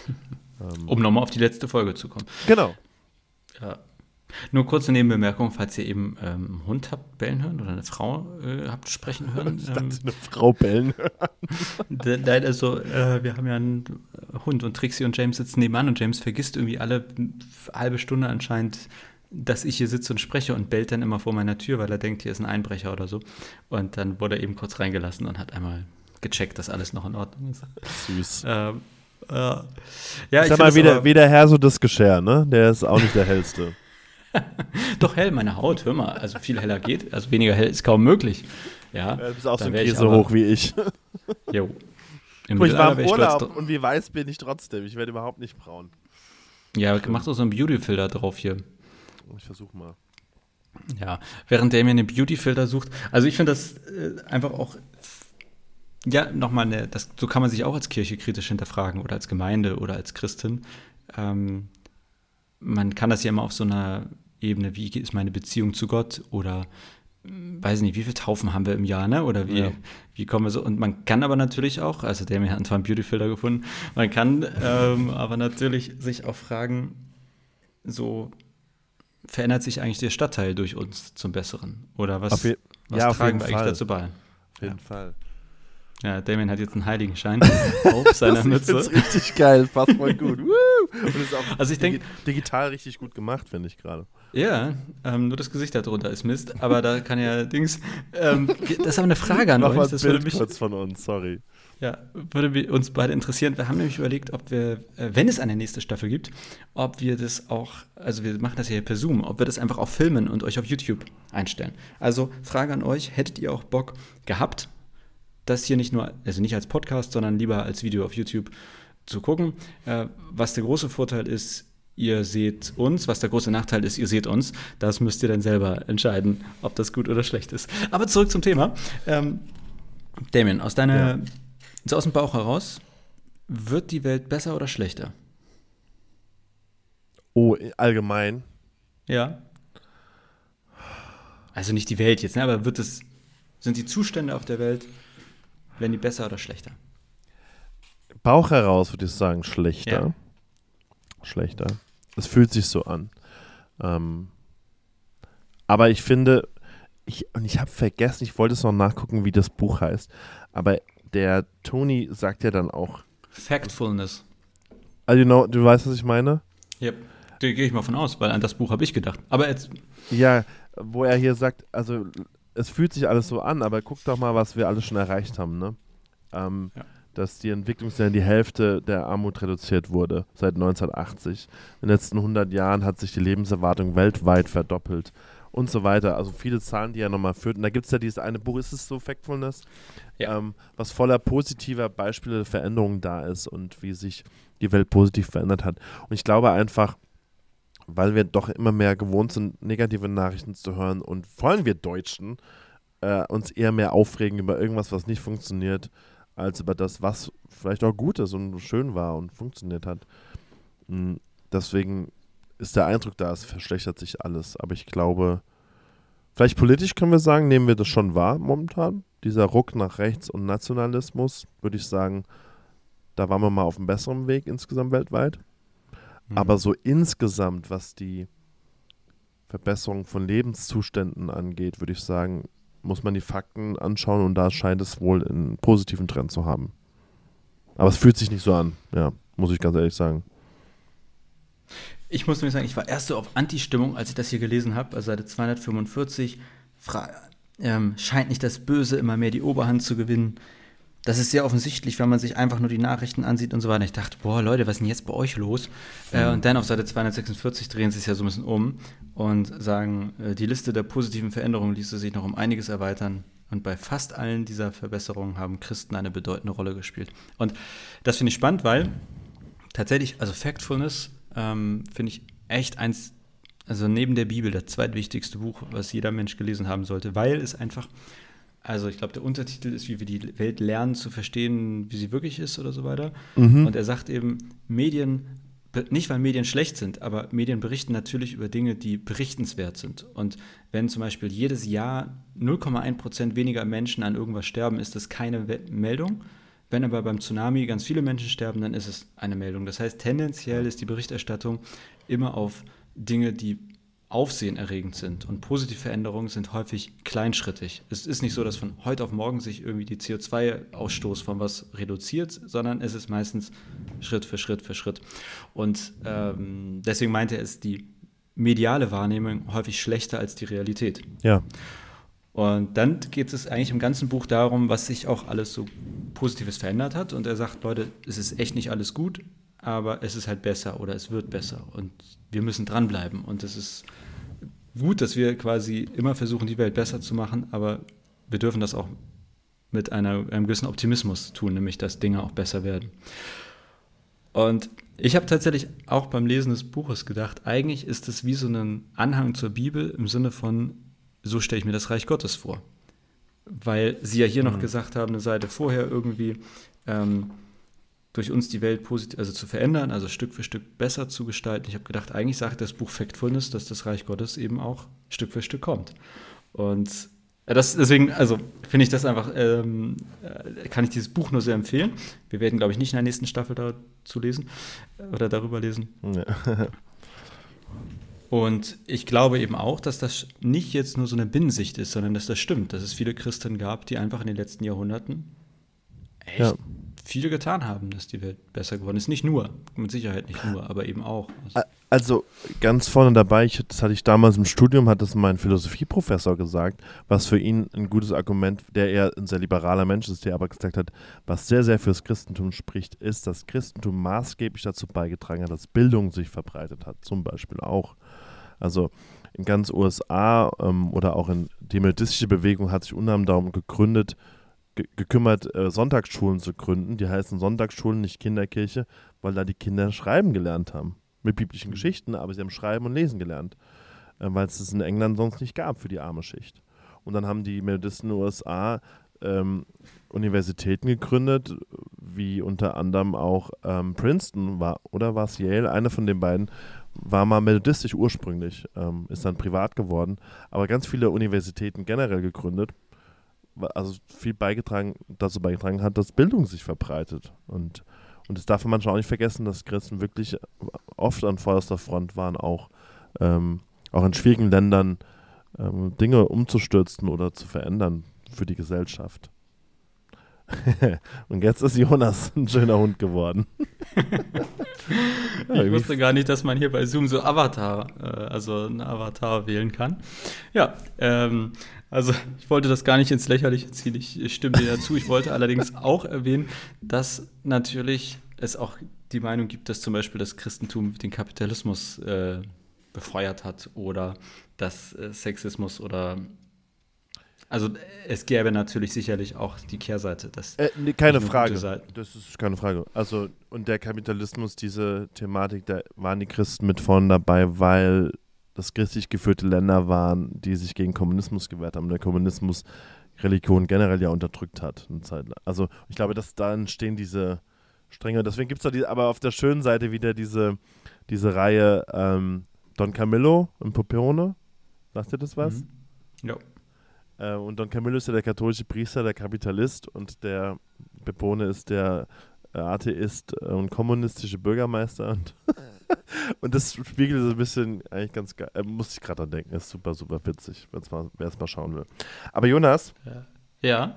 Speaker 1: ähm, um nochmal auf die letzte Folge zu kommen.
Speaker 3: Genau.
Speaker 1: Ja. Nur kurze Nebenbemerkung, falls ihr eben ähm, einen Hund habt bellen hören oder eine Frau äh, habt sprechen hören.
Speaker 3: Ich dachte, ähm, eine Frau bellen
Speaker 1: hören. Nein, also äh, wir haben ja einen Hund und Trixie und James sitzen nebenan und James vergisst irgendwie alle halbe Stunde anscheinend, dass ich hier sitze und spreche und bellt dann immer vor meiner Tür, weil er denkt, hier ist ein Einbrecher oder so. Und dann wurde er eben kurz reingelassen und hat einmal gecheckt, dass alles noch in Ordnung ist.
Speaker 3: Süß.
Speaker 1: Ähm, äh, ja,
Speaker 3: ich sag mal, wie der, wie der Herr so das Geschirr, ne? Der ist auch nicht der hellste.
Speaker 1: Doch hell, meine Haut, hör mal. Also viel heller geht, also weniger hell ist kaum möglich. Ja,
Speaker 3: du bist auch so ein Käse hoch wie ich.
Speaker 1: Jo.
Speaker 3: Im ich war im Urlaub und wie weiß bin ich trotzdem. Ich werde überhaupt nicht braun.
Speaker 1: Ja, mach doch so einen Beauty-Filter drauf hier.
Speaker 3: Ich versuch mal.
Speaker 1: Ja, während der mir einen Beauty-Filter sucht. Also ich finde das äh, einfach auch ja, nochmal, eine, das, so kann man sich auch als Kirche kritisch hinterfragen oder als Gemeinde oder als Christin. Ähm, man kann das ja immer auf so einer Ebene, wie ist meine Beziehung zu Gott oder hm, weiß nicht, wie viele Taufen haben wir im Jahr, ne? Oder wie, ja. wie kommen wir so? Und man kann aber natürlich auch, also der hat zwar einen Beautyfilter gefunden, man kann ähm, aber natürlich sich auch fragen, so verändert sich eigentlich der Stadtteil durch uns zum Besseren? Oder was,
Speaker 3: je,
Speaker 1: was
Speaker 3: ja,
Speaker 1: tragen wir eigentlich dazu bei?
Speaker 3: Auf jeden ja. Fall.
Speaker 1: Ja, Damien hat jetzt einen Heiligenschein auf seiner Mütze.
Speaker 3: Das ist richtig geil, passt voll gut. Und ist auch
Speaker 1: also ich denke
Speaker 3: digital richtig gut gemacht, finde ich gerade.
Speaker 1: Ja, ähm, nur das Gesicht darunter ist Mist, aber da kann ja Dings. Ähm, das ist aber eine Frage an
Speaker 3: Mach
Speaker 1: euch. Das
Speaker 3: Bild würde mich kurz von uns, sorry.
Speaker 1: Ja, würde uns beide interessieren. Wir haben nämlich überlegt, ob wir, äh, wenn es eine nächste Staffel gibt, ob wir das auch, also wir machen das hier per Zoom, ob wir das einfach auch filmen und euch auf YouTube einstellen. Also Frage an euch, hättet ihr auch Bock gehabt, das hier nicht nur, also nicht als Podcast, sondern lieber als Video auf YouTube zu gucken. Äh, was der große Vorteil ist, ihr seht uns. Was der große Nachteil ist, ihr seht uns. Das müsst ihr dann selber entscheiden, ob das gut oder schlecht ist. Aber zurück zum Thema. Ähm, Damien, aus deiner, ja. so aus dem Bauch heraus, wird die Welt besser oder schlechter?
Speaker 3: Oh, allgemein.
Speaker 1: Ja. Also nicht die Welt jetzt, ne? aber wird es, sind die Zustände auf der Welt werden die besser oder schlechter?
Speaker 3: Bauch heraus würde ich sagen, schlechter. Ja. Schlechter. Es fühlt sich so an. Ähm, aber ich finde, ich, und ich habe vergessen, ich wollte es noch nachgucken, wie das Buch heißt. Aber der Tony sagt ja dann auch.
Speaker 1: Factfulness.
Speaker 3: Also, you know, du weißt, was ich meine?
Speaker 1: Yep. Da gehe ich mal von aus, weil an das Buch habe ich gedacht. Aber jetzt.
Speaker 3: Ja, wo er hier sagt, also es fühlt sich alles so an, aber guck doch mal, was wir alles schon erreicht haben, ne? Ähm, ja. Dass die Entwicklungsländer die Hälfte der Armut reduziert wurde seit 1980. In den letzten 100 Jahren hat sich die Lebenserwartung weltweit verdoppelt und so weiter. Also viele Zahlen, die er nochmal führt. Und da gibt es ja dieses eine Buch, ist es so Factfulness, ja. ähm, was voller positiver Beispiele der Veränderungen da ist und wie sich die Welt positiv verändert hat. Und ich glaube einfach, weil wir doch immer mehr gewohnt sind, negative Nachrichten zu hören und vor allem wir Deutschen äh, uns eher mehr aufregen über irgendwas, was nicht funktioniert, als über das, was vielleicht auch gut ist und schön war und funktioniert hat. Hm, deswegen ist der Eindruck da, es verschlechtert sich alles. Aber ich glaube, vielleicht politisch können wir sagen, nehmen wir das schon wahr momentan. Dieser Ruck nach rechts und Nationalismus, würde ich sagen, da waren wir mal auf einem besseren Weg insgesamt weltweit. Mhm. Aber so insgesamt, was die Verbesserung von Lebenszuständen angeht, würde ich sagen, muss man die Fakten anschauen und da scheint es wohl einen positiven Trend zu haben. Aber es fühlt sich nicht so an, ja, muss ich ganz ehrlich sagen.
Speaker 1: Ich muss nämlich sagen, ich war erst so auf Anti-Stimmung, als ich das hier gelesen habe, also Seite 245. Ähm, scheint nicht das Böse immer mehr die Oberhand zu gewinnen das ist sehr offensichtlich, wenn man sich einfach nur die Nachrichten ansieht und so weiter. Ich dachte, boah, Leute, was ist denn jetzt bei euch los? Mhm. Äh, und dann auf Seite 246 drehen sie es ja so ein bisschen um und sagen, äh, die Liste der positiven Veränderungen ließe sich noch um einiges erweitern. Und bei fast allen dieser Verbesserungen haben Christen eine bedeutende Rolle gespielt. Und das finde ich spannend, weil tatsächlich, also Factfulness ähm, finde ich echt eins, also neben der Bibel das zweitwichtigste Buch, was jeder Mensch gelesen haben sollte, weil es einfach also ich glaube, der Untertitel ist, wie wir die Welt lernen zu verstehen, wie sie wirklich ist oder so weiter. Mhm. Und er sagt eben, Medien nicht weil Medien schlecht sind, aber Medien berichten natürlich über Dinge, die berichtenswert sind. Und wenn zum Beispiel jedes Jahr 0,1 Prozent weniger Menschen an irgendwas sterben, ist das keine Meldung. Wenn aber beim Tsunami ganz viele Menschen sterben, dann ist es eine Meldung. Das heißt, tendenziell ist die Berichterstattung immer auf Dinge, die aufsehenerregend sind. Und positive Veränderungen sind häufig kleinschrittig. Es ist nicht so, dass von heute auf morgen sich irgendwie die CO2-Ausstoß von was reduziert, sondern es ist meistens Schritt für Schritt für Schritt. Und ähm, deswegen meinte er, ist die mediale Wahrnehmung häufig schlechter als die Realität.
Speaker 3: Ja.
Speaker 1: Und dann geht es eigentlich im ganzen Buch darum, was sich auch alles so Positives verändert hat. Und er sagt, Leute, es ist echt nicht alles gut, aber es ist halt besser oder es wird besser. Und wir müssen dranbleiben. Und es ist gut, dass wir quasi immer versuchen, die Welt besser zu machen, aber wir dürfen das auch mit einer, einem gewissen Optimismus tun, nämlich dass Dinge auch besser werden. Und ich habe tatsächlich auch beim Lesen des Buches gedacht, eigentlich ist es wie so ein Anhang zur Bibel im Sinne von, so stelle ich mir das Reich Gottes vor. Weil sie ja hier mhm. noch gesagt haben, eine Seite vorher irgendwie, ähm, durch uns die Welt positiv, also zu verändern, also Stück für Stück besser zu gestalten. Ich habe gedacht, eigentlich sagt das Buch Factfulness, dass das Reich Gottes eben auch Stück für Stück kommt. Und äh, das, deswegen, also finde ich das einfach, ähm, äh, kann ich dieses Buch nur sehr empfehlen. Wir werden, glaube ich, nicht in der nächsten Staffel dazu lesen äh, oder darüber lesen. Ja. Und ich glaube eben auch, dass das nicht jetzt nur so eine Binnensicht ist, sondern dass das stimmt, dass es viele Christen gab, die einfach in den letzten Jahrhunderten echt ja viel getan haben, dass die Welt besser geworden ist. Nicht nur, mit Sicherheit nicht nur, aber eben auch.
Speaker 3: Also, also ganz vorne dabei, ich, das hatte ich damals im Studium, hat das mein Philosophieprofessor gesagt, was für ihn ein gutes Argument, der eher ein sehr liberaler Mensch ist, der aber gesagt hat, was sehr, sehr fürs Christentum spricht, ist, dass Christentum maßgeblich dazu beigetragen hat, dass Bildung sich verbreitet hat, zum Beispiel auch. Also in ganz USA ähm, oder auch in die methodistische Bewegung hat sich unheimlich darum gegründet, gekümmert, äh, Sonntagsschulen zu gründen. Die heißen Sonntagsschulen, nicht Kinderkirche, weil da die Kinder schreiben gelernt haben. Mit biblischen mhm. Geschichten, aber sie haben schreiben und lesen gelernt. Äh, weil es es in England sonst nicht gab für die arme Schicht. Und dann haben die Methodisten in den USA ähm, Universitäten gegründet, wie unter anderem auch ähm, Princeton war, oder war es Yale? Eine von den beiden war mal methodistisch ursprünglich, ähm, ist dann privat geworden, aber ganz viele Universitäten generell gegründet also viel beigetragen, dazu beigetragen hat, dass Bildung sich verbreitet. Und, und das darf man manchmal auch nicht vergessen, dass Christen wirklich oft an vorderster Front waren, auch, ähm, auch in schwierigen Ländern ähm, Dinge umzustürzen oder zu verändern für die Gesellschaft. und jetzt ist Jonas ein schöner Hund geworden.
Speaker 1: ich wusste gar nicht, dass man hier bei Zoom so Avatar, äh, also einen Avatar wählen kann. Ja, ähm, also ich wollte das gar nicht ins Lächerliche ziehen, ich stimme dir dazu. Ich wollte allerdings auch erwähnen, dass natürlich es auch die Meinung gibt, dass zum Beispiel das Christentum den Kapitalismus äh, befeuert hat oder dass äh, Sexismus oder also es gäbe natürlich sicherlich auch die Kehrseite. Dass
Speaker 3: äh, nee, keine Frage. Das ist keine Frage. Also und der Kapitalismus, diese Thematik, da waren die Christen mit vorne dabei, weil das christlich geführte Länder waren, die sich gegen Kommunismus gewehrt haben. Der Kommunismus Religion generell ja unterdrückt hat. Eine Zeit lang. Also ich glaube, dass da entstehen diese Stränge. Deswegen gibt es da die, aber auf der schönen Seite wieder diese, diese Reihe ähm, Don Camillo und Popeone. Sagt ihr das was? Mhm.
Speaker 1: Ja.
Speaker 3: Äh, und Don Camillo ist ja der katholische Priester, der Kapitalist und der Pepone ist der äh, Atheist und kommunistische Bürgermeister. Und Und das spiegelt so ein bisschen eigentlich ganz geil. Äh, muss ich gerade dran denken. Ist super, super witzig, wer es mal schauen will. Aber Jonas.
Speaker 1: Ja. ja.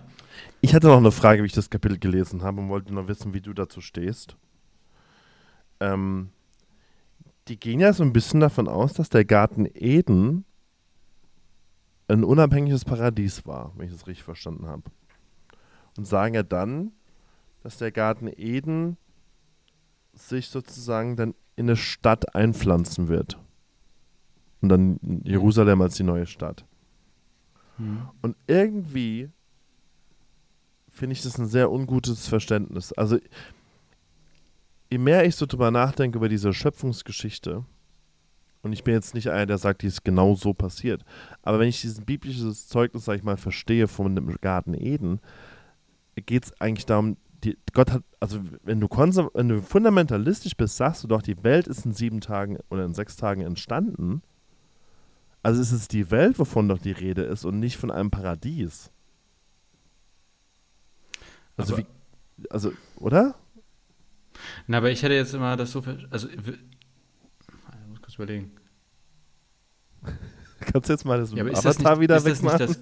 Speaker 3: Ich hatte noch eine Frage, wie ich das Kapitel gelesen habe und wollte noch wissen, wie du dazu stehst. Ähm, die gehen ja so ein bisschen davon aus, dass der Garten Eden ein unabhängiges Paradies war, wenn ich das richtig verstanden habe. Und sagen ja dann, dass der Garten Eden sich sozusagen dann in eine Stadt einpflanzen wird. Und dann Jerusalem als die neue Stadt. Hm. Und irgendwie finde ich das ein sehr ungutes Verständnis. Also, je mehr ich so drüber nachdenke über diese Schöpfungsgeschichte, und ich bin jetzt nicht einer, der sagt, die ist genau so passiert, aber wenn ich dieses biblische Zeugnis, sag ich mal, verstehe von dem Garten Eden, geht es eigentlich darum, die, Gott hat, also wenn du, wenn du fundamentalistisch bist, sagst du doch, die Welt ist in sieben Tagen oder in sechs Tagen entstanden. Also ist es die Welt, wovon doch die Rede ist und nicht von einem Paradies. Also
Speaker 1: Aber-
Speaker 3: wie, also, oder?
Speaker 1: Na, aber ich hätte jetzt immer das so. Also, ich muss kurz überlegen.
Speaker 3: Kannst du jetzt mal das
Speaker 1: Ja,
Speaker 3: Avatar
Speaker 1: nicht,
Speaker 3: wieder wegmachen?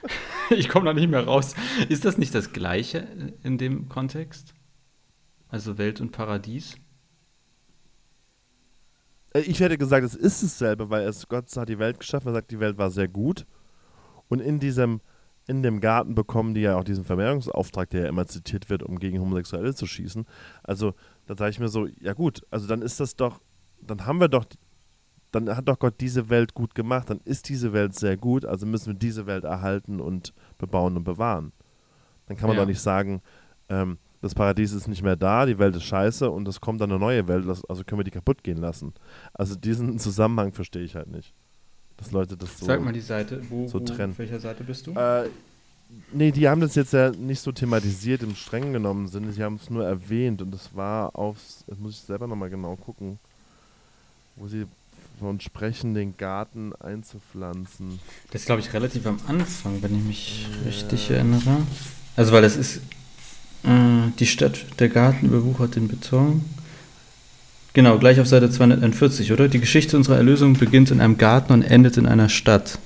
Speaker 1: Ich komme da nicht mehr raus. Ist das nicht das Gleiche in dem Kontext? Also Welt und Paradies?
Speaker 3: Äh, Ich hätte gesagt, es ist dasselbe, weil es Gott hat die Welt geschaffen, er sagt, die Welt war sehr gut. Und in diesem, in dem Garten bekommen die ja auch diesen Vermehrungsauftrag, der ja immer zitiert wird, um gegen Homosexuelle zu schießen. Also, da sage ich mir so, ja gut, also dann ist das doch, dann haben wir doch, dann hat doch Gott diese Welt gut gemacht, dann ist diese Welt sehr gut, also müssen wir diese Welt erhalten und bebauen und bewahren. Dann kann man
Speaker 1: Ja.
Speaker 3: doch nicht sagen, ähm, das Paradies ist nicht mehr da, die Welt ist scheiße und es kommt dann eine neue Welt, das- also können wir die kaputt gehen lassen. Also diesen Zusammenhang verstehe ich halt nicht. Dass Leute das so.
Speaker 1: Sag mal die Seite. Wo,
Speaker 3: so trennen.
Speaker 1: auf welcher Seite bist du?
Speaker 3: Äh, nee, die haben das jetzt ja nicht so thematisiert im streng genommen Sinne. Sie haben es nur erwähnt und es war aufs. Jetzt muss ich selber nochmal genau gucken, wo sie von sprechen, den Garten einzupflanzen.
Speaker 1: Das ist, glaube ich, relativ am Anfang, wenn ich mich richtig erinnere. Also, weil das ist äh, die Stadt, der Garten überwuchert den Beton. Genau, gleich auf Seite 241, oder? Die Geschichte unserer Erlösung beginnt in einem Garten und endet in einer Stadt.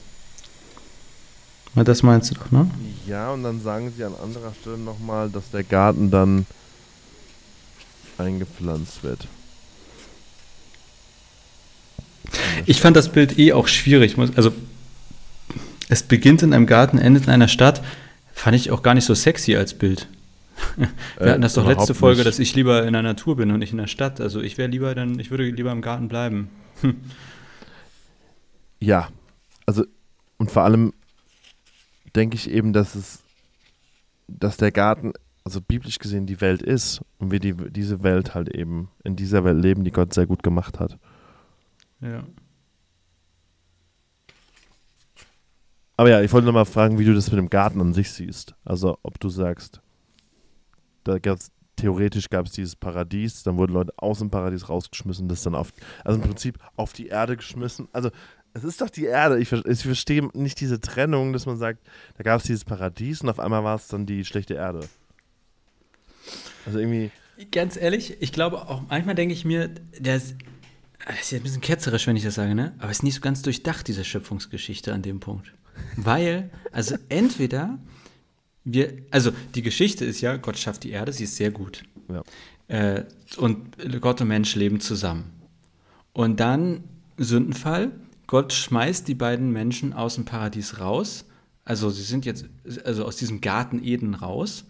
Speaker 1: Na, das meinst du doch, ne?
Speaker 3: Ja, und dann sagen sie an anderer Stelle nochmal, dass der Garten dann eingepflanzt wird.
Speaker 1: Ich fand das Bild eh auch schwierig. Also, es beginnt in einem Garten, endet in einer Stadt. Fand ich auch gar nicht so sexy als Bild. Wir hatten das doch letzte
Speaker 3: Äh,
Speaker 1: Folge,
Speaker 3: nicht.
Speaker 1: dass ich lieber in der Natur bin und nicht in der Stadt. Also ich wäre lieber dann, ich würde lieber im Garten bleiben.
Speaker 3: Ja, also und vor allem denke ich eben, dass es, dass der Garten, also biblisch gesehen, die Welt ist und wir die, diese Welt halt eben in dieser Welt leben, die Gott sehr gut gemacht hat.
Speaker 1: Ja.
Speaker 3: Aber ja, ich wollte nochmal fragen, wie du das mit dem Garten an sich siehst. Also ob du sagst, da gab's theoretisch gab es dieses Paradies, dann wurden Leute aus dem Paradies rausgeschmissen, das dann auf, also im Prinzip auf die Erde geschmissen. Also es ist doch die Erde. Ich, ich verstehe nicht diese Trennung, dass man sagt, da gab es dieses Paradies und auf einmal war es dann die schlechte Erde. Also irgendwie,
Speaker 1: Ganz ehrlich, ich glaube auch, manchmal denke ich mir, der ist, das ist jetzt ein bisschen ketzerisch, wenn ich das sage, ne? Aber es ist nicht so ganz durchdacht, diese Schöpfungsgeschichte an dem Punkt. Weil, also entweder wir, also die Geschichte ist ja, Gott schafft die Erde, sie ist sehr gut.
Speaker 3: ja.
Speaker 1: Äh, und Gott und Mensch leben zusammen. Und dann Sündenfall. Gott schmeißt die beiden Menschen aus dem Paradies raus. Also sie sind jetzt also aus diesem Garten Eden raus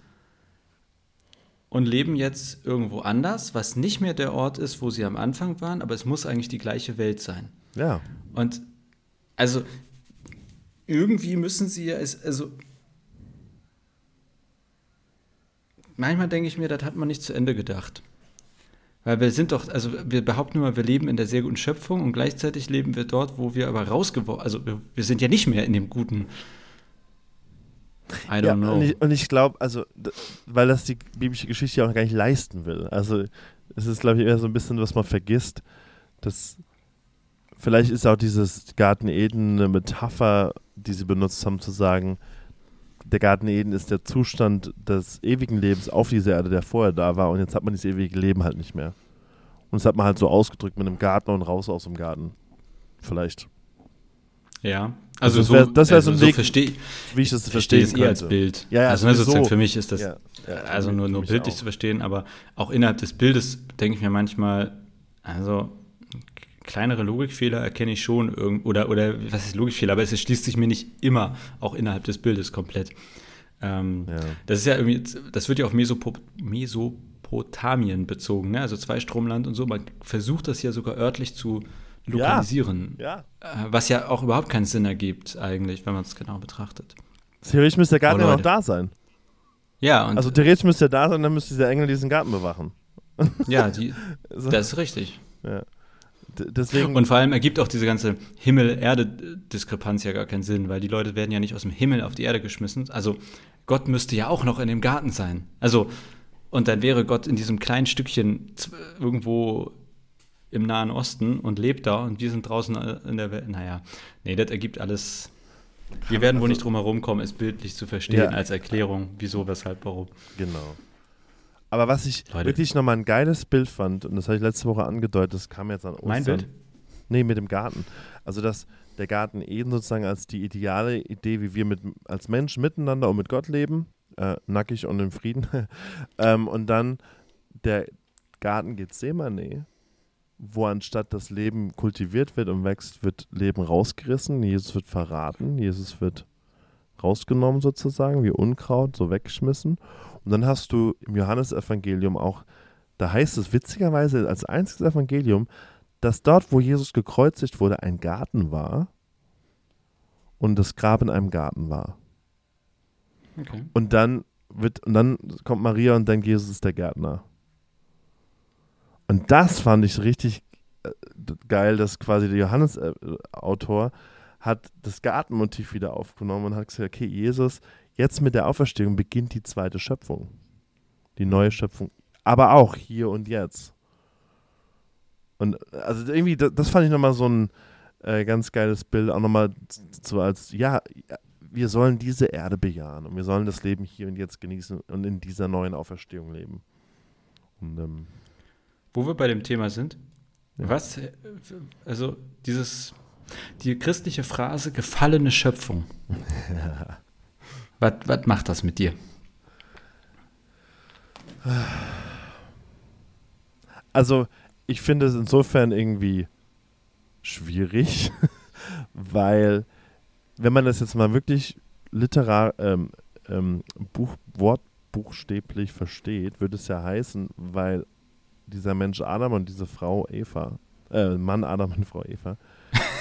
Speaker 1: und leben jetzt irgendwo anders, was nicht mehr der Ort ist, wo sie am Anfang waren, aber es muss eigentlich die gleiche Welt sein.
Speaker 3: Ja.
Speaker 1: Und also irgendwie müssen sie ja, es, also manchmal denke ich mir, das hat man nicht zu Ende gedacht. Weil wir sind doch, also wir behaupten immer, wir leben in der sehr guten Schöpfung und gleichzeitig leben wir dort, wo wir aber rausgeworfen, also wir, wir sind ja nicht mehr in dem guten. I don't
Speaker 3: ja,
Speaker 1: know.
Speaker 3: Und ich, ich glaube, also, weil das die biblische Geschichte ja auch gar nicht leisten will. Also, es ist, glaube ich, eher so ein bisschen, was man vergisst, dass vielleicht ist auch dieses Garten Eden eine Metapher, die sie benutzt haben, zu sagen, der Garten Eden ist der Zustand des ewigen Lebens auf dieser Erde, der vorher da war, und jetzt hat man dieses ewige Leben halt nicht mehr. Und das hat man halt so ausgedrückt mit einem Garten und raus aus dem Garten. Vielleicht.
Speaker 1: ja,
Speaker 3: Also
Speaker 1: also,
Speaker 3: das
Speaker 1: so,
Speaker 3: wär- das wär so
Speaker 1: also
Speaker 3: ein
Speaker 1: so
Speaker 3: Weg,
Speaker 1: verstehe
Speaker 3: Wie ich das
Speaker 1: verstehe
Speaker 3: verstehen
Speaker 1: es eh als. Bild.
Speaker 3: Ja, ja,
Speaker 1: also ne, sozusagen
Speaker 3: sowieso.
Speaker 1: für mich ist das
Speaker 3: Ja, ja,
Speaker 1: also nur, nur bildlich
Speaker 3: auch.
Speaker 1: zu verstehen, aber auch innerhalb des Bildes denke ich mir manchmal, also kleinere Logikfehler erkenne ich schon irgend oder oder was ist Logikfehler, aber es schließt sich mir nicht immer auch innerhalb des Bildes komplett. Ähm,
Speaker 3: Ja.
Speaker 1: Das ist ja irgendwie, das wird ja auf Mesopo Mesopotamien bezogen, ne? also Zweistromland und so. Man versucht das ja sogar örtlich zu lokalisieren,
Speaker 3: Ja.
Speaker 1: äh, was ja auch überhaupt keinen Sinn ergibt eigentlich, wenn man es genau betrachtet.
Speaker 3: Theoretisch müsste der Garten
Speaker 1: Oh,
Speaker 3: ja noch da sein.
Speaker 1: Ja, und
Speaker 3: Also theoretisch müsste er da sein, dann müsste dieser Engel diesen Garten bewachen.
Speaker 1: ja, die,
Speaker 3: So,
Speaker 1: das ist richtig.
Speaker 3: ja. Deswegen,
Speaker 1: Und vor allem ergibt auch diese ganze Himmel-Erde-Diskrepanz ja gar keinen Sinn, weil die Leute werden ja nicht aus dem Himmel auf die Erde geschmissen. Also Gott müsste ja auch noch in dem Garten sein. Also Und dann wäre Gott in diesem kleinen Stückchen irgendwo im Nahen Osten und lebt da und wir sind draußen in der Welt. Naja, nee, das ergibt alles. Wir werden wohl also nicht drum herum kommen, es bildlich zu verstehen ja. als Erklärung, wieso, weshalb, warum.
Speaker 3: Genau. Aber was ich Leute. wirklich nochmal ein geiles Bild fand, und das habe ich letzte Woche angedeutet, das kam jetzt an Ostern.
Speaker 1: Mein Bild?
Speaker 3: Nee, mit dem Garten. Also, dass der Garten Eden sozusagen als die ideale Idee, wie wir mit, als Menschen miteinander und mit Gott leben, äh, nackig und im Frieden. ähm, und dann der Garten Gethsemane, wo anstatt das Leben kultiviert wird und wächst, wird Leben rausgerissen. Jesus wird verraten, Jesus wird rausgenommen sozusagen, wie Unkraut, so weggeschmissen. Und dann hast du im Johannesevangelium auch, da heißt es witzigerweise als einziges Evangelium, dass dort, wo Jesus gekreuzigt wurde, ein Garten war und das Grab in einem Garten war. Okay. Und dann wird, und dann kommt Maria und denkt, Jesus ist der Gärtner. Und das fand ich richtig äh, geil, dass quasi der Johannes-Autor hat das Gartenmotiv wieder aufgenommen und hat gesagt, okay, Jesus, jetzt mit der Auferstehung beginnt die zweite Schöpfung. Die neue Schöpfung. Aber auch hier und jetzt. Und also irgendwie, das, das fand ich nochmal so ein äh, ganz geiles Bild, auch nochmal so als, ja, wir sollen diese Erde bejahen und wir sollen das Leben hier und jetzt genießen und in dieser neuen Auferstehung leben. Und, ähm,
Speaker 1: Wo wir bei dem Thema sind, ja. was, also dieses, die christliche Phrase gefallene Schöpfung. was, was macht das mit dir?
Speaker 3: Also, ich finde es insofern irgendwie schwierig, weil wenn man das jetzt mal wirklich literar, ähm, ähm, Buch, wortbuchstäblich versteht, würde es ja heißen, weil dieser Mensch Adam und diese Frau Eva, äh, Mann Adam und Frau Eva,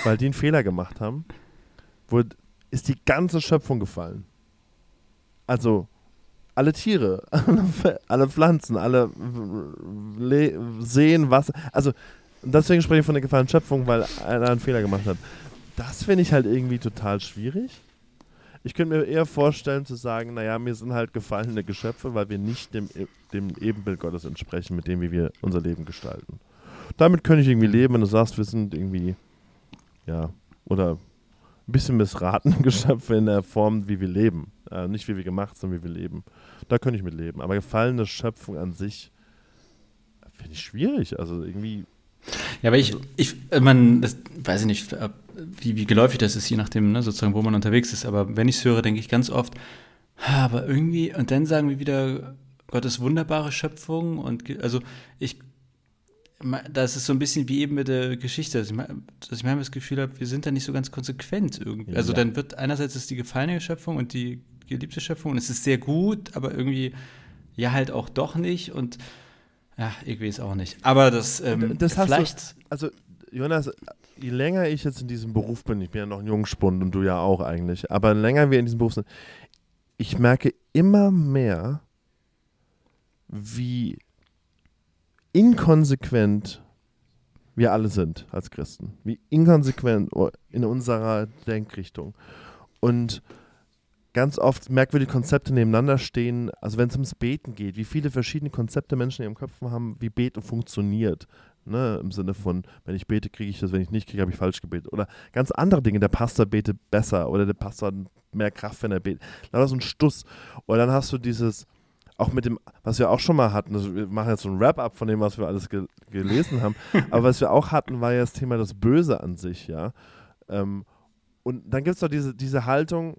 Speaker 3: weil die einen Fehler gemacht haben, wurde, ist die ganze Schöpfung gefallen. Also alle Tiere, alle Pflanzen, alle Seen, Wasser. Also deswegen spreche ich von der gefallenen Schöpfung, weil einer einen Fehler gemacht hat. Das finde ich halt irgendwie total schwierig. Ich könnte mir eher vorstellen zu sagen, naja, mir sind halt gefallene Geschöpfe, weil wir nicht dem, dem Ebenbild Gottes entsprechen, mit dem wie wir unser Leben gestalten. Damit könnte ich irgendwie leben, wenn du sagst, wir sind irgendwie, ja, oder ein bisschen missraten Geschöpfe in der Form, wie wir leben. Äh, nicht wie wir gemacht sind, wie wir leben. Da könnte ich mit leben. Aber gefallene Schöpfung an sich finde ich schwierig. Also irgendwie
Speaker 1: ja, aber ich, ich äh, man, das, weiß ich nicht, wie, wie geläufig das ist, je nachdem, ne, sozusagen, wo man unterwegs ist. Aber wenn ich es höre, denke ich ganz oft, aber irgendwie, und dann sagen wir wieder, Gottes wunderbare Schöpfung und also ich, das ist so ein bisschen wie eben mit der Geschichte, dass ich, dass ich manchmal das Gefühl habe, wir sind da nicht so ganz konsequent irgendwie. Also dann wird einerseits ist die gefallene Schöpfung und die geliebte Schöpfung und es ist sehr gut, aber irgendwie ja halt auch doch nicht und ja, ich weiß auch nicht. Aber das, ähm,
Speaker 3: das vielleicht. Du, also, Jonas, je länger ich jetzt in diesem Beruf bin, ich bin ja noch ein Jungspund und du ja auch eigentlich, aber länger wir in diesem Beruf sind, ich merke immer mehr, wie inkonsequent wir alle sind als Christen. Wie inkonsequent in unserer Denkrichtung. Und ganz oft merkwürdige Konzepte nebeneinander stehen. Also wenn es ums Beten geht, wie viele verschiedene Konzepte Menschen in ihrem Kopf haben, wie Beten funktioniert. Ne, Im Sinne von, wenn ich bete, kriege ich das, wenn ich nicht kriege, habe ich falsch gebetet. Oder ganz andere Dinge, der Pastor betet besser oder der Pastor hat mehr Kraft, wenn er betet. Dann so ein Stuss. Oder dann hast du dieses, auch mit dem, was wir auch schon mal hatten, also wir machen jetzt so ein Wrap-up von dem, was wir alles ge gelesen haben, aber was wir auch hatten, war ja das Thema das Böse an sich, ja. Ähm, und dann gibt es doch diese, diese Haltung,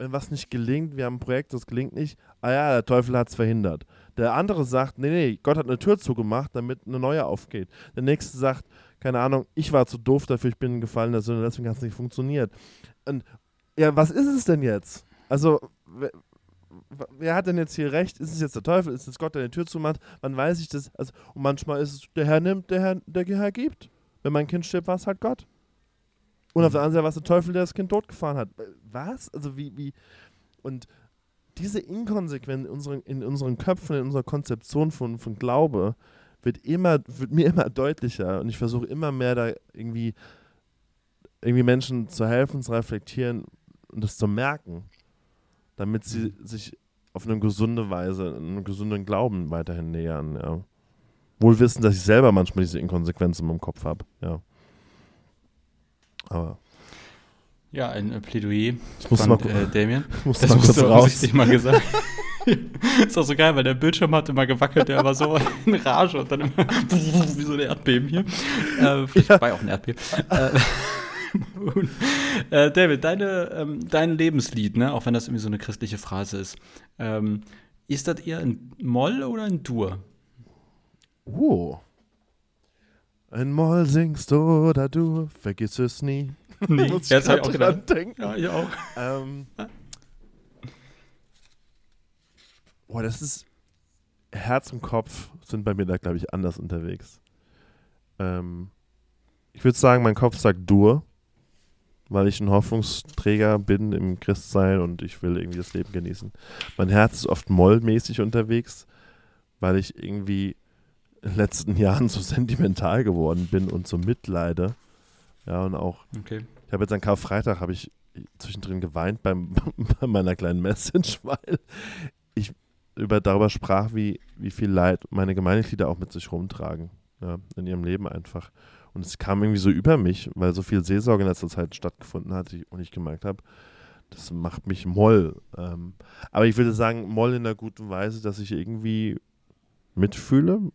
Speaker 3: wenn was nicht gelingt, wir haben ein Projekt, das gelingt nicht, ah ja, der Teufel hat es verhindert. Der andere sagt, nee, nee, Gott hat eine Tür zugemacht, damit eine neue aufgeht. Der nächste sagt, keine Ahnung, ich war zu doof dafür, ich bin ein gefallener Sünde, deswegen hat es nicht funktioniert. Und ja, was ist es denn jetzt? Also, wer, wer, hat denn jetzt hier recht? Ist es jetzt der Teufel? Ist es Gott, der eine Tür zumacht? Wann weiß ich das? Also, und manchmal ist es, der Herr nimmt, der Herr, der Herr gibt. Wenn mein Kind stirbt, war es halt Gott. Und auf der anderen Seite war es der Teufel, der das Kind totgefahren hat. Was? Also wie, wie. Und diese Inkonsequenz in unseren, in unseren Köpfen, in unserer Konzeption von, von Glaube, wird immer, wird mir immer deutlicher. Und ich versuche immer mehr da irgendwie, irgendwie Menschen zu helfen, zu reflektieren und das zu merken. Damit sie sich auf eine gesunde Weise, einen gesunden Glauben weiterhin nähern, ja. Wohl wissen, dass ich selber manchmal diese Inkonsequenzen im Kopf habe, ja. Aber.
Speaker 1: Ja, ein Plädoyer
Speaker 3: ich muss
Speaker 1: von
Speaker 3: mal,
Speaker 1: äh, Damien.
Speaker 3: muss
Speaker 1: Das musst du offensichtlich mal gesagt. ist auch so geil, weil der Bildschirm hat immer gewackelt, der war so in Rage und dann immer wie so ein Erdbeben hier. Äh, vielleicht
Speaker 3: Ja.
Speaker 1: war ja auch ein Erdbeben. äh, äh, David, deine, ähm, dein Lebenslied, ne, auch wenn das irgendwie so eine christliche Phrase ist, ähm, ist das eher ein Moll oder ein Dur?
Speaker 3: Oh. Ein Moll singst oder du, vergiss es nie.
Speaker 1: Nee,
Speaker 3: Muss ich
Speaker 1: ich
Speaker 3: grad
Speaker 1: auch
Speaker 3: dran
Speaker 1: gedacht.
Speaker 3: denken.
Speaker 1: Ja, ich auch.
Speaker 3: Ähm, boah, das ist. Herz und Kopf sind bei mir da, glaube ich, anders unterwegs. Ähm, ich würde sagen, mein Kopf sagt Dur, weil ich ein Hoffnungsträger bin im Christsein und ich will irgendwie das Leben genießen. Mein Herz ist oft mollmäßig unterwegs, weil ich irgendwie in den letzten Jahren so sentimental geworden bin und so mitleide. Ja, und auch
Speaker 1: Okay.
Speaker 3: ich habe jetzt an Karfreitag habe ich zwischendrin geweint beim, bei meiner kleinen Message, weil ich über, darüber sprach, wie, wie viel Leid meine Gemeindeglieder auch mit sich rumtragen. Ja, in ihrem Leben einfach. Und es kam irgendwie so über mich, weil so viel Seelsorge in letzter Zeit stattgefunden hat ich- und ich gemerkt habe, das macht mich Moll. Ähm, aber ich würde sagen, Moll in einer guten Weise, dass ich irgendwie mitfühle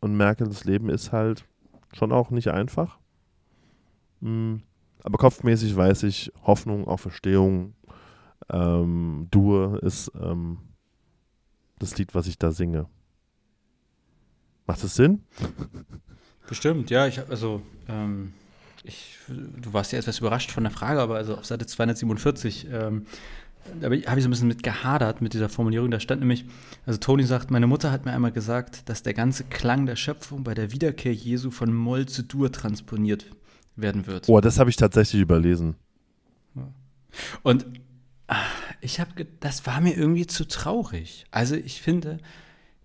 Speaker 3: und merke, das Leben ist halt schon auch nicht einfach. Mm, Aber kopfmäßig weiß ich, Hoffnung, Auferstehung, ähm, Dur ist ähm, das Lied, was ich da singe. Macht das Sinn?
Speaker 1: Bestimmt, ja. Ich also, ähm, ich, du warst ja etwas überrascht von der Frage, aber also auf Seite 247, da habe ich so ein bisschen mit gehadert mit dieser Formulierung. Da stand nämlich, also Toni sagt, meine Mutter hat mir einmal gesagt, dass der ganze Klang der Schöpfung bei der Wiederkehr Jesu von Moll zu Dur transponiert werden wird.
Speaker 3: Oh, das habe ich tatsächlich überlesen.
Speaker 1: Und ah, ich habe, das war mir irgendwie zu traurig. Also ich finde,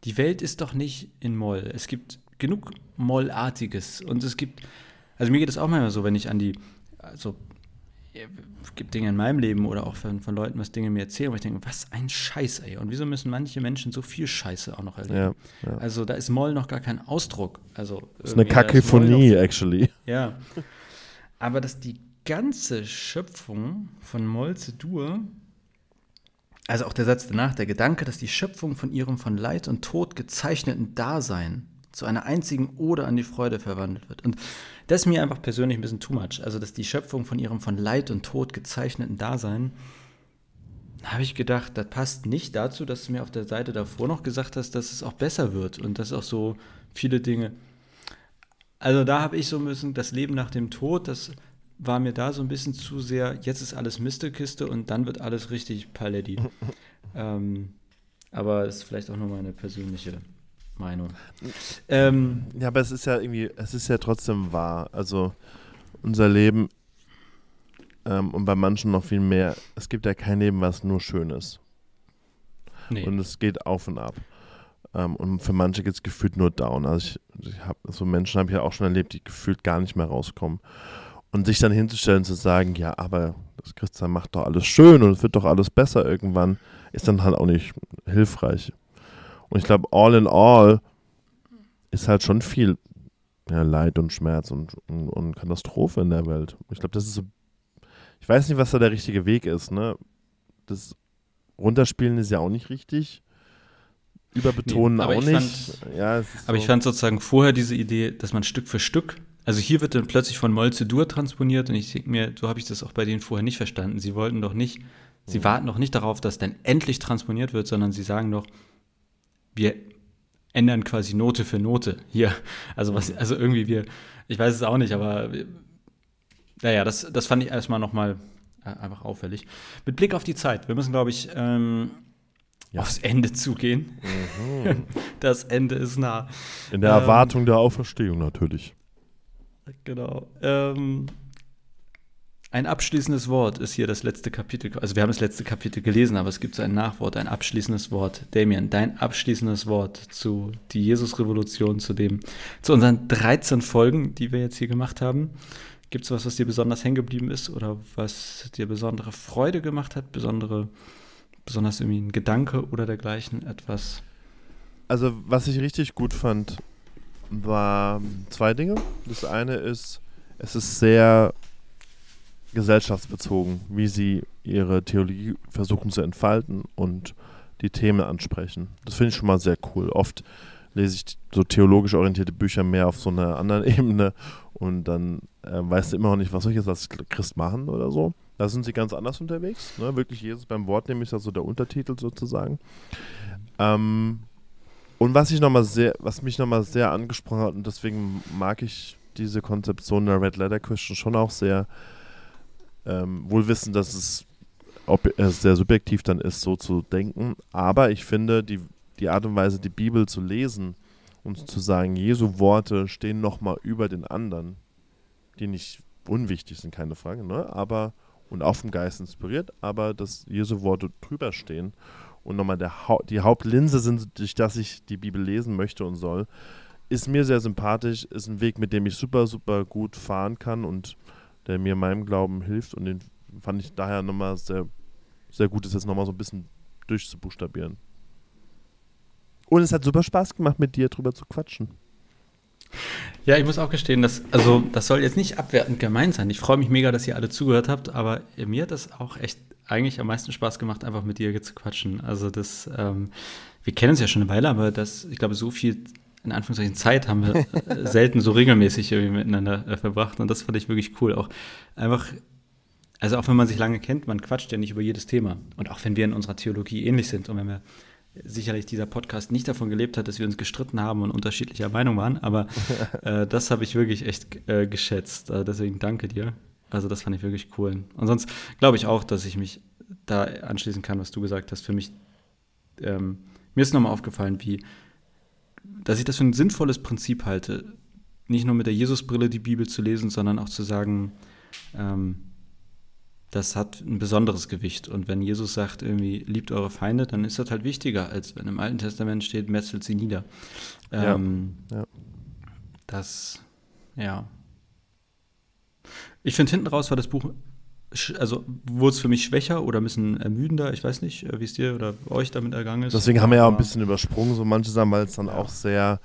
Speaker 1: die Welt ist doch nicht in Moll. Es gibt genug Mollartiges und es gibt, also mir geht es auch manchmal so, wenn ich an die, also es gibt Dinge in meinem Leben oder auch von, von Leuten, was Dinge mir erzählen, wo ich denke, was ein Scheiß, ey. Und wieso müssen manche Menschen so viel Scheiße auch noch erleben?
Speaker 3: Ja, ja.
Speaker 1: Also da ist Moll noch gar kein Ausdruck. Also
Speaker 3: Das ist eine
Speaker 1: ist noch
Speaker 3: Kakophonie, actually.
Speaker 1: ja. Aber dass die ganze Schöpfung von Moll zu Dur, also auch der Satz danach, der Gedanke, dass die Schöpfung von ihrem von Leid und Tod gezeichneten Dasein zu einer einzigen Ode an die Freude verwandelt wird. Und das ist mir einfach persönlich ein bisschen too much. Also, dass die Schöpfung von ihrem von Leid und Tod gezeichneten Dasein, da habe ich gedacht, das passt nicht dazu, dass du mir auf der Seite davor noch gesagt hast, dass es auch besser wird und dass auch so viele Dinge also da habe ich so ein bisschen das Leben nach dem Tod, das war mir da so ein bisschen zu sehr, jetzt ist alles Mistekiste und dann wird alles richtig Paletti. ähm, aber das ist vielleicht auch nur meine persönliche Meinung. Ähm,
Speaker 3: Ja, aber es ist ja irgendwie, es ist ja trotzdem wahr. Also unser Leben ähm, und bei manchen noch viel mehr, es gibt ja kein Leben, was nur schön ist.
Speaker 1: nee.
Speaker 3: Und es geht auf und ab. Ähm, und für manche geht es gefühlt nur down. Also ich, ich habe so Menschen habe ich ja auch schon erlebt, die gefühlt gar nicht mehr rauskommen. Und sich dann hinzustellen und zu sagen, ja, aber das Christsein macht doch alles schön und es wird doch alles besser irgendwann, ist dann halt auch nicht hilfreich. Und ich glaube, all in all ist halt schon viel ja, Leid und Schmerz und, und, und Katastrophe in der Welt. Ich glaube, das ist so, ich weiß nicht, was da der richtige Weg ist, ne? Das Runterspielen ist ja auch nicht richtig. Überbetonen
Speaker 1: Nee,
Speaker 3: auch
Speaker 1: ich
Speaker 3: nicht. ja, es ist
Speaker 1: Aber
Speaker 3: so,
Speaker 1: ich fand sozusagen vorher diese Idee, dass man Stück für Stück, also hier wird dann plötzlich von Moll zu Dur transponiert und ich denke mir, so habe ich das auch bei denen vorher nicht verstanden. Sie wollten doch nicht, sie
Speaker 3: Mhm.
Speaker 1: warten doch nicht darauf, dass dann endlich transponiert wird, sondern sie sagen doch, wir ändern quasi Note für Note hier. Also was, also irgendwie wir, ich weiß es auch nicht, aber naja, das, das fand ich erstmal nochmal äh, einfach auffällig. Mit Blick auf die Zeit, wir müssen, glaube ich, ähm,
Speaker 3: Ja.
Speaker 1: aufs Ende zugehen.
Speaker 3: Mhm.
Speaker 1: Das Ende ist nah.
Speaker 3: in der
Speaker 1: ähm,
Speaker 3: Erwartung der Auferstehung natürlich.
Speaker 1: Genau. Ähm, ein abschließendes Wort ist hier das letzte Kapitel. Also wir haben das letzte Kapitel gelesen, aber es gibt so ein Nachwort, ein abschließendes Wort. Damien, dein abschließendes Wort zu die Jesus-Revolution, zu dem, zu unseren 13 Folgen, die wir jetzt hier gemacht haben. Gibt es was, was dir besonders hängen geblieben ist oder was dir besondere Freude gemacht hat, besondere besonders irgendwie ein Gedanke oder dergleichen etwas?
Speaker 3: Also, was ich richtig gut fand, war zwei Dinge. Das eine ist, es ist sehr gesellschaftsbezogen, wie sie ihre Theologie versuchen zu entfalten und die Themen ansprechen. Das finde ich schon mal sehr cool. Oft lese ich so theologisch orientierte Bücher mehr auf so einer anderen Ebene und dann äh, weißt du immer noch nicht, was soll ich jetzt als Christ machen oder so. Da sind sie ganz anders unterwegs. Ne? Wirklich Jesus beim Wort nehmen ist ja so der Untertitel sozusagen. Ähm, und was ich noch mal sehr, was mich nochmal sehr angesprochen hat und deswegen mag ich diese Konzeption der Red Letter Christian schon auch sehr, ähm, wohl wissen, dass es ob es sehr subjektiv dann ist, so zu denken. Aber ich finde, die, die Art und Weise, die Bibel zu lesen und zu sagen, Jesu Worte stehen nochmal über den anderen, die nicht unwichtig sind, keine Frage, ne? aber und auch vom Geist inspiriert, aber dass Jesu Worte drüber stehen und nochmal der ha die Hauptlinse sind, durch das ich die Bibel lesen möchte und soll, ist mir sehr sympathisch, ist ein Weg, mit dem ich super, super gut fahren kann und der mir meinem Glauben hilft und den fand ich daher nochmal sehr, sehr gut, das jetzt nochmal so ein bisschen durchzubuchstabieren. Und es hat super Spaß gemacht, mit dir drüber zu quatschen.
Speaker 1: Ja, ich muss auch gestehen, dass, also das soll jetzt nicht abwertend gemeint sein. Ich freue mich mega, dass ihr alle zugehört habt, aber mir hat das auch echt eigentlich am meisten Spaß gemacht, einfach mit dir zu quatschen. Also das, ähm, wir kennen uns ja schon eine Weile, aber das, ich glaube, so viel in Anführungszeichen Zeit haben wir äh, selten so regelmäßig irgendwie miteinander äh, verbracht und das fand ich wirklich cool. Auch einfach also auch wenn man sich lange kennt, man quatscht ja nicht über jedes Thema. Und auch wenn wir in unserer Theologie ähnlich sind und wenn wir sicherlich dieser Podcast nicht davon gelebt hat, dass wir uns gestritten haben und unterschiedlicher Meinung waren, aber äh, das habe ich wirklich echt äh, geschätzt. Also deswegen danke dir. Also das fand ich wirklich cool. Und sonst glaube ich auch, dass ich mich da anschließen kann, was du gesagt hast. Für mich, ähm, mir ist nochmal aufgefallen, wie, dass ich das für ein sinnvolles Prinzip halte, nicht nur mit der Jesusbrille die Bibel zu lesen, sondern auch zu sagen, ähm, das hat ein besonderes Gewicht. Und wenn Jesus sagt, irgendwie, liebt eure Feinde, dann ist das halt wichtiger, als wenn im Alten Testament steht, metzelt sie nieder. Ähm, ja, ja. Das, ja. Ich finde, hinten raus war das Buch, also wurde es für mich schwächer oder ein bisschen ermüdender. Ich weiß nicht, wie es dir oder euch damit ergangen ist.
Speaker 3: Deswegen haben wir ja auch ein bisschen übersprungen, so manche Sachen, weil es dann ja. auch sehr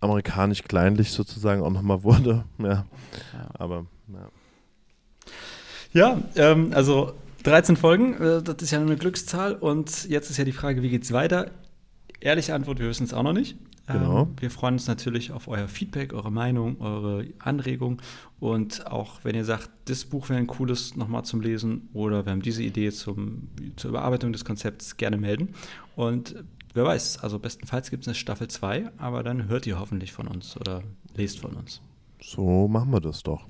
Speaker 3: amerikanisch kleinlich sozusagen auch nochmal wurde. Ja. Aber, ja.
Speaker 1: Ja, ähm, also 13 Folgen, äh, das ist ja eine Glückszahl. Und jetzt ist ja die Frage, wie geht's weiter? Ehrliche Antwort, wir wissen es auch noch nicht. Genau. Ähm, wir freuen uns natürlich auf euer Feedback, eure Meinung, eure Anregung. Und auch wenn ihr sagt, das Buch wäre ein cooles nochmal zum Lesen oder wir haben diese Idee zum, zur Überarbeitung des Konzepts, gerne melden. Und wer weiß, also bestenfalls gibt es eine Staffel 2, aber dann hört ihr hoffentlich von uns oder lest von uns.
Speaker 3: So machen wir das doch.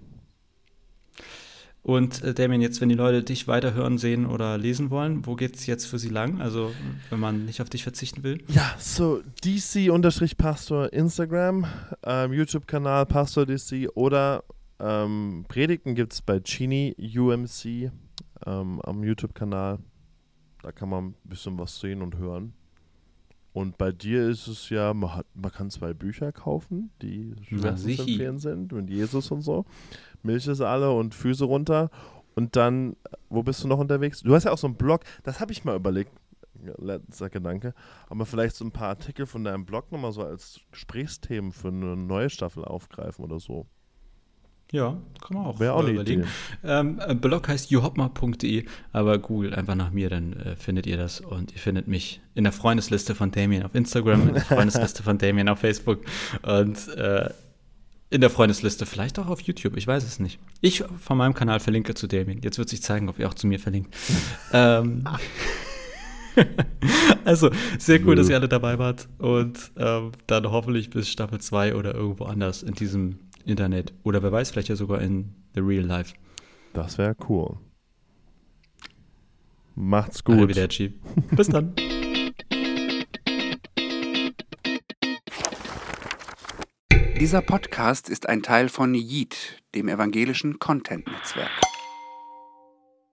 Speaker 1: Und äh, Damien, jetzt, wenn die Leute dich weiterhören, sehen oder lesen wollen, wo geht es jetzt für sie lang? Also, wenn man nicht auf dich verzichten will?
Speaker 3: Ja, so DC-Pastor Instagram, ähm, YouTube-Kanal Pastor DC oder ähm, Predigten gibt es bei Chini UMC ähm, am YouTube-Kanal. Da kann man ein bisschen was sehen und hören. Und bei dir ist es ja, man, hat, man kann zwei Bücher kaufen, die empfehlen sind, mit Jesus und so. Milch ist alle und Füße runter. Und dann, wo bist du noch unterwegs? Du hast ja auch so einen Blog, das habe ich mal überlegt, letzter Gedanke, aber vielleicht so ein paar Artikel von deinem Blog nochmal so als Gesprächsthemen für eine neue Staffel aufgreifen oder so.
Speaker 1: Ja, kann man auch,
Speaker 3: Wäre auch überlegen.
Speaker 1: Ähm, äh, Blog heißt johopma.de, aber Google einfach nach mir, dann äh, findet ihr das und ihr findet mich in der Freundesliste von Damien auf Instagram, in der Freundesliste von Damien auf Facebook und äh, in der Freundesliste, vielleicht auch auf YouTube, ich weiß es nicht. Ich von meinem Kanal verlinke zu Damien. Jetzt wird sich zeigen, ob ihr auch zu mir verlinkt. ähm, also, sehr cool, dass ihr alle dabei wart. Und ähm, dann hoffentlich bis Staffel 2 oder irgendwo anders in diesem Internet. Oder wer weiß, vielleicht ja sogar in the real life.
Speaker 3: Das wäre cool. Macht's gut.
Speaker 1: Arrivederci. Bis dann.
Speaker 4: Dieser Podcast ist ein Teil von Yeet, dem evangelischen Content-Netzwerk.